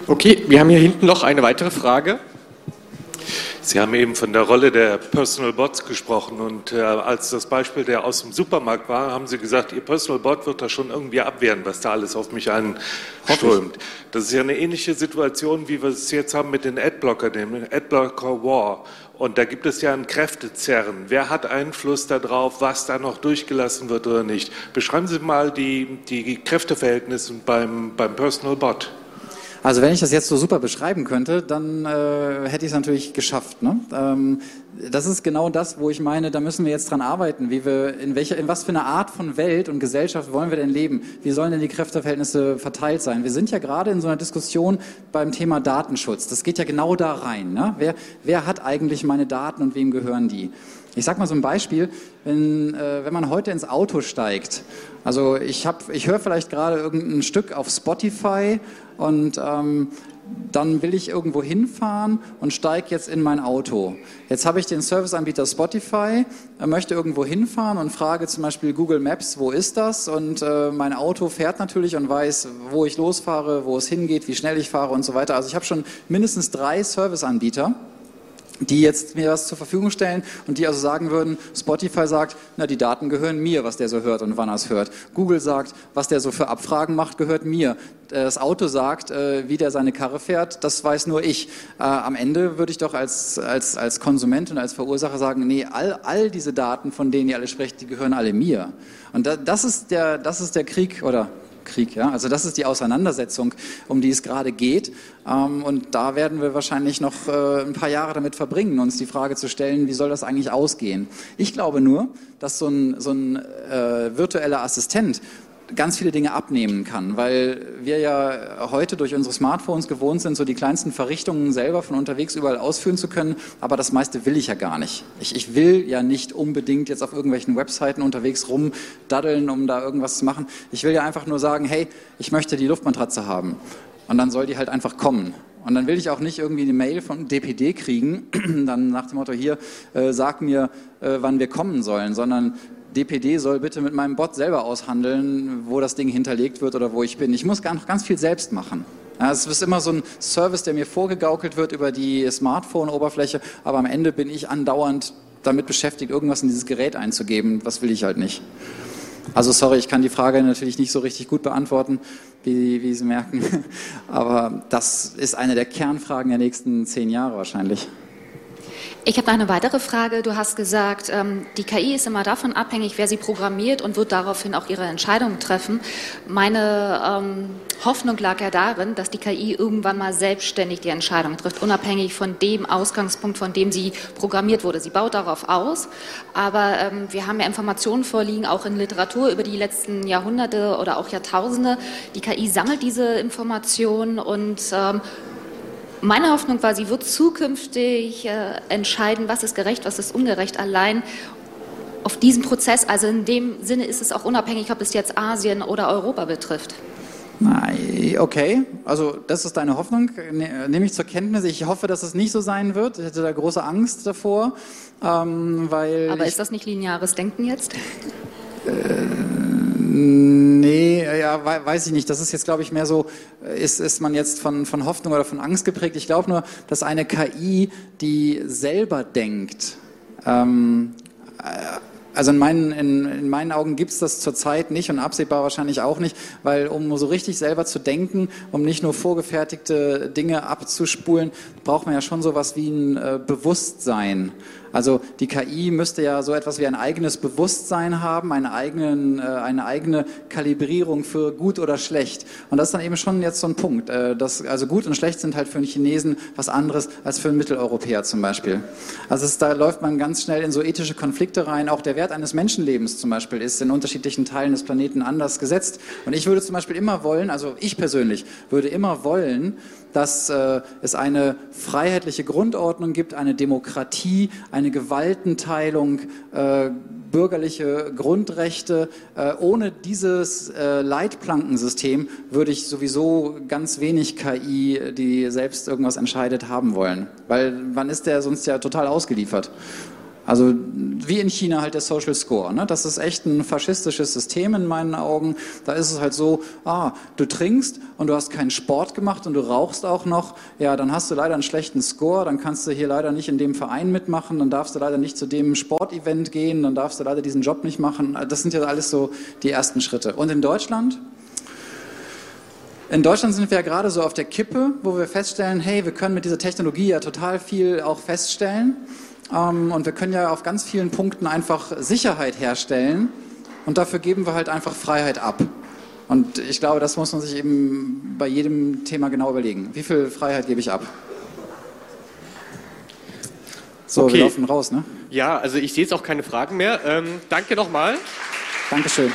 Okay, wir haben hier hinten noch eine weitere Frage. Sie haben eben von der Rolle der Personal Bots gesprochen und äh, als das Beispiel der aus dem Supermarkt war, haben Sie gesagt, Ihr Personal Bot wird das schon irgendwie abwehren, was da alles auf mich einströmt. Das ist ja eine ähnliche Situation, wie wir es jetzt haben mit den Adblocker, dem Adblocker War. Und da gibt es ja ein Kräftezerren. Wer hat Einfluss darauf, was da noch durchgelassen wird oder nicht? Beschreiben Sie mal die, die Kräfteverhältnisse beim, beim Personal Bot. Also wenn ich das jetzt so super beschreiben könnte, dann äh, hätte ich es natürlich geschafft. Ne? Ähm, das ist genau das, wo ich meine, da müssen wir jetzt dran arbeiten. Wie wir, in, welcher, in was für eine Art von Welt und Gesellschaft wollen wir denn leben? Wie sollen denn die Kräfteverhältnisse verteilt sein? Wir sind ja gerade in so einer Diskussion beim Thema Datenschutz. Das geht ja genau da rein. Ne? Wer, wer hat eigentlich meine Daten und wem gehören die? Ich sage mal so ein Beispiel, wenn, äh, wenn man heute ins Auto steigt, also ich, hab, ich höre vielleicht gerade irgendein Stück auf Spotify und ähm, dann will ich irgendwo hinfahren und steige jetzt in mein Auto. Jetzt habe ich den Serviceanbieter Spotify, möchte irgendwo hinfahren und frage zum Beispiel Google Maps, wo ist das? Und äh, mein Auto fährt natürlich und weiß, wo ich losfahre, wo es hingeht, wie schnell ich fahre und so weiter. Also ich habe schon mindestens drei Serviceanbieter die jetzt mir was zur Verfügung stellen und die also sagen würden, Spotify sagt, na die Daten gehören mir, was der so hört und wann er es hört. Google sagt, was der so für Abfragen macht, gehört mir. Das Auto sagt, äh, wie der seine Karre fährt, das weiß nur ich. Äh, am Ende würde ich doch als, als, als Konsument und als Verursacher sagen, nee, all, all diese Daten, von denen ihr alle sprecht, die gehören alle mir. Und das ist der, das ist der Krieg, oder Krieg. Ja? Also das ist die Auseinandersetzung, um die es gerade geht. Ähm, und da werden wir wahrscheinlich noch äh, ein paar Jahre damit verbringen, uns die Frage zu stellen, wie soll das eigentlich ausgehen? Ich glaube nur, dass so ein, so ein äh, virtueller Assistent ganz viele Dinge abnehmen kann, weil wir ja heute durch unsere Smartphones gewohnt sind, so die kleinsten Verrichtungen selber von unterwegs überall ausführen zu können, aber das meiste will ich ja gar nicht. Ich, ich will ja nicht unbedingt jetzt auf irgendwelchen Webseiten unterwegs rumdaddeln, um da irgendwas zu machen. Ich will ja einfach nur sagen, hey, ich möchte die Luftmatratze haben und dann soll die halt einfach kommen. Und dann will ich auch nicht irgendwie eine Mail von DPD kriegen, dann nach dem Motto, hier, äh, sag mir, äh, wann wir kommen sollen, sondern DPD soll bitte mit meinem Bot selber aushandeln, wo das Ding hinterlegt wird oder wo ich bin. Ich muss gar noch ganz viel selbst machen. Es ist immer so ein Service, der mir vorgegaukelt wird über die Smartphone-Oberfläche, aber am Ende bin ich andauernd damit beschäftigt, irgendwas in dieses Gerät einzugeben. Was will ich halt nicht. Also sorry, ich kann die Frage natürlich nicht so richtig gut beantworten, wie, wie Sie merken, aber das ist eine der Kernfragen der nächsten zehn Jahre wahrscheinlich. Ich habe eine weitere Frage. Du hast gesagt, ähm, die KI ist immer davon abhängig, wer sie programmiert und wird daraufhin auch ihre Entscheidungen treffen. Meine ähm, Hoffnung lag ja darin, dass die KI irgendwann mal selbstständig die Entscheidung trifft, unabhängig von dem Ausgangspunkt, von dem sie programmiert wurde. Sie baut darauf aus, aber ähm, wir haben ja Informationen vorliegen, auch in Literatur über die letzten Jahrhunderte oder auch Jahrtausende. Die KI sammelt diese Informationen und meine Hoffnung war, sie wird zukünftig äh, entscheiden, was ist gerecht, was ist ungerecht, allein auf diesem Prozess. Also in dem Sinne ist es auch unabhängig, ob es jetzt Asien oder Europa betrifft. Okay, also das ist deine Hoffnung, ne, nehme ich zur Kenntnis. Ich hoffe, dass es nicht so sein wird. Ich hätte da große Angst davor, ähm, weil. Aber ist das nicht lineares Denken jetzt? Äh, Nee, ja, weiß ich nicht. Das ist jetzt, glaube ich, mehr so, ist, ist man jetzt von, von Hoffnung oder von Angst geprägt. Ich glaube nur, dass eine KI, die selber denkt, ähm, äh, also in meinen, in, in meinen Augen gibt es das zurzeit nicht und absehbar wahrscheinlich auch nicht, weil um so richtig selber zu denken, um nicht nur vorgefertigte Dinge abzuspulen, braucht man ja schon sowas wie ein äh, Bewusstsein. Also die KI müsste ja so etwas wie ein eigenes Bewusstsein haben, eine, eigenen, äh, eine eigene Kalibrierung für gut oder schlecht. Und das ist dann eben schon jetzt so ein Punkt. Äh, dass, also gut und schlecht sind halt für einen Chinesen was anderes als für einen Mitteleuropäer zum Beispiel. Also es, da läuft man ganz schnell in so ethische Konflikte rein. Auch der Wert eines Menschenlebens zum Beispiel ist in unterschiedlichen Teilen des Planeten anders gesetzt. Und ich würde zum Beispiel immer wollen, also ich persönlich würde immer wollen, dass äh, es eine freiheitliche Grundordnung gibt, eine Demokratie, eine Gewaltenteilung, äh, bürgerliche Grundrechte. Äh, ohne dieses Leitplankensystem würde ich sowieso ganz wenig KI, die selbst irgendwas entscheidet, haben wollen. Weil wann ist der sonst ja total ausgeliefert? Also wie in China halt der Social Score. Ne? Das ist echt ein faschistisches System in meinen Augen. Da ist es halt so, ah, du trinkst und du hast keinen Sport gemacht und du rauchst auch noch. Ja, dann hast du leider einen schlechten Score. Dann kannst du hier leider nicht in dem Verein mitmachen. Dann darfst du leider nicht zu dem Sportevent gehen. Dann darfst du leider diesen Job nicht machen. Das sind ja alles so die ersten Schritte. Und in Deutschland? In Deutschland sind wir ja gerade so auf der Kippe, wo wir feststellen, hey, wir können mit dieser Technologie ja total viel auch feststellen. Ähm, und wir können ja auf ganz vielen Punkten einfach Sicherheit herstellen und dafür geben wir halt einfach Freiheit ab. Und ich glaube, das muss man sich eben bei jedem Thema genau überlegen. Wie viel Freiheit gebe ich ab? So, okay. wir laufen raus, ne? Ja, also ich sehe jetzt auch keine Fragen mehr. Ähm, danke nochmal. Dankeschön.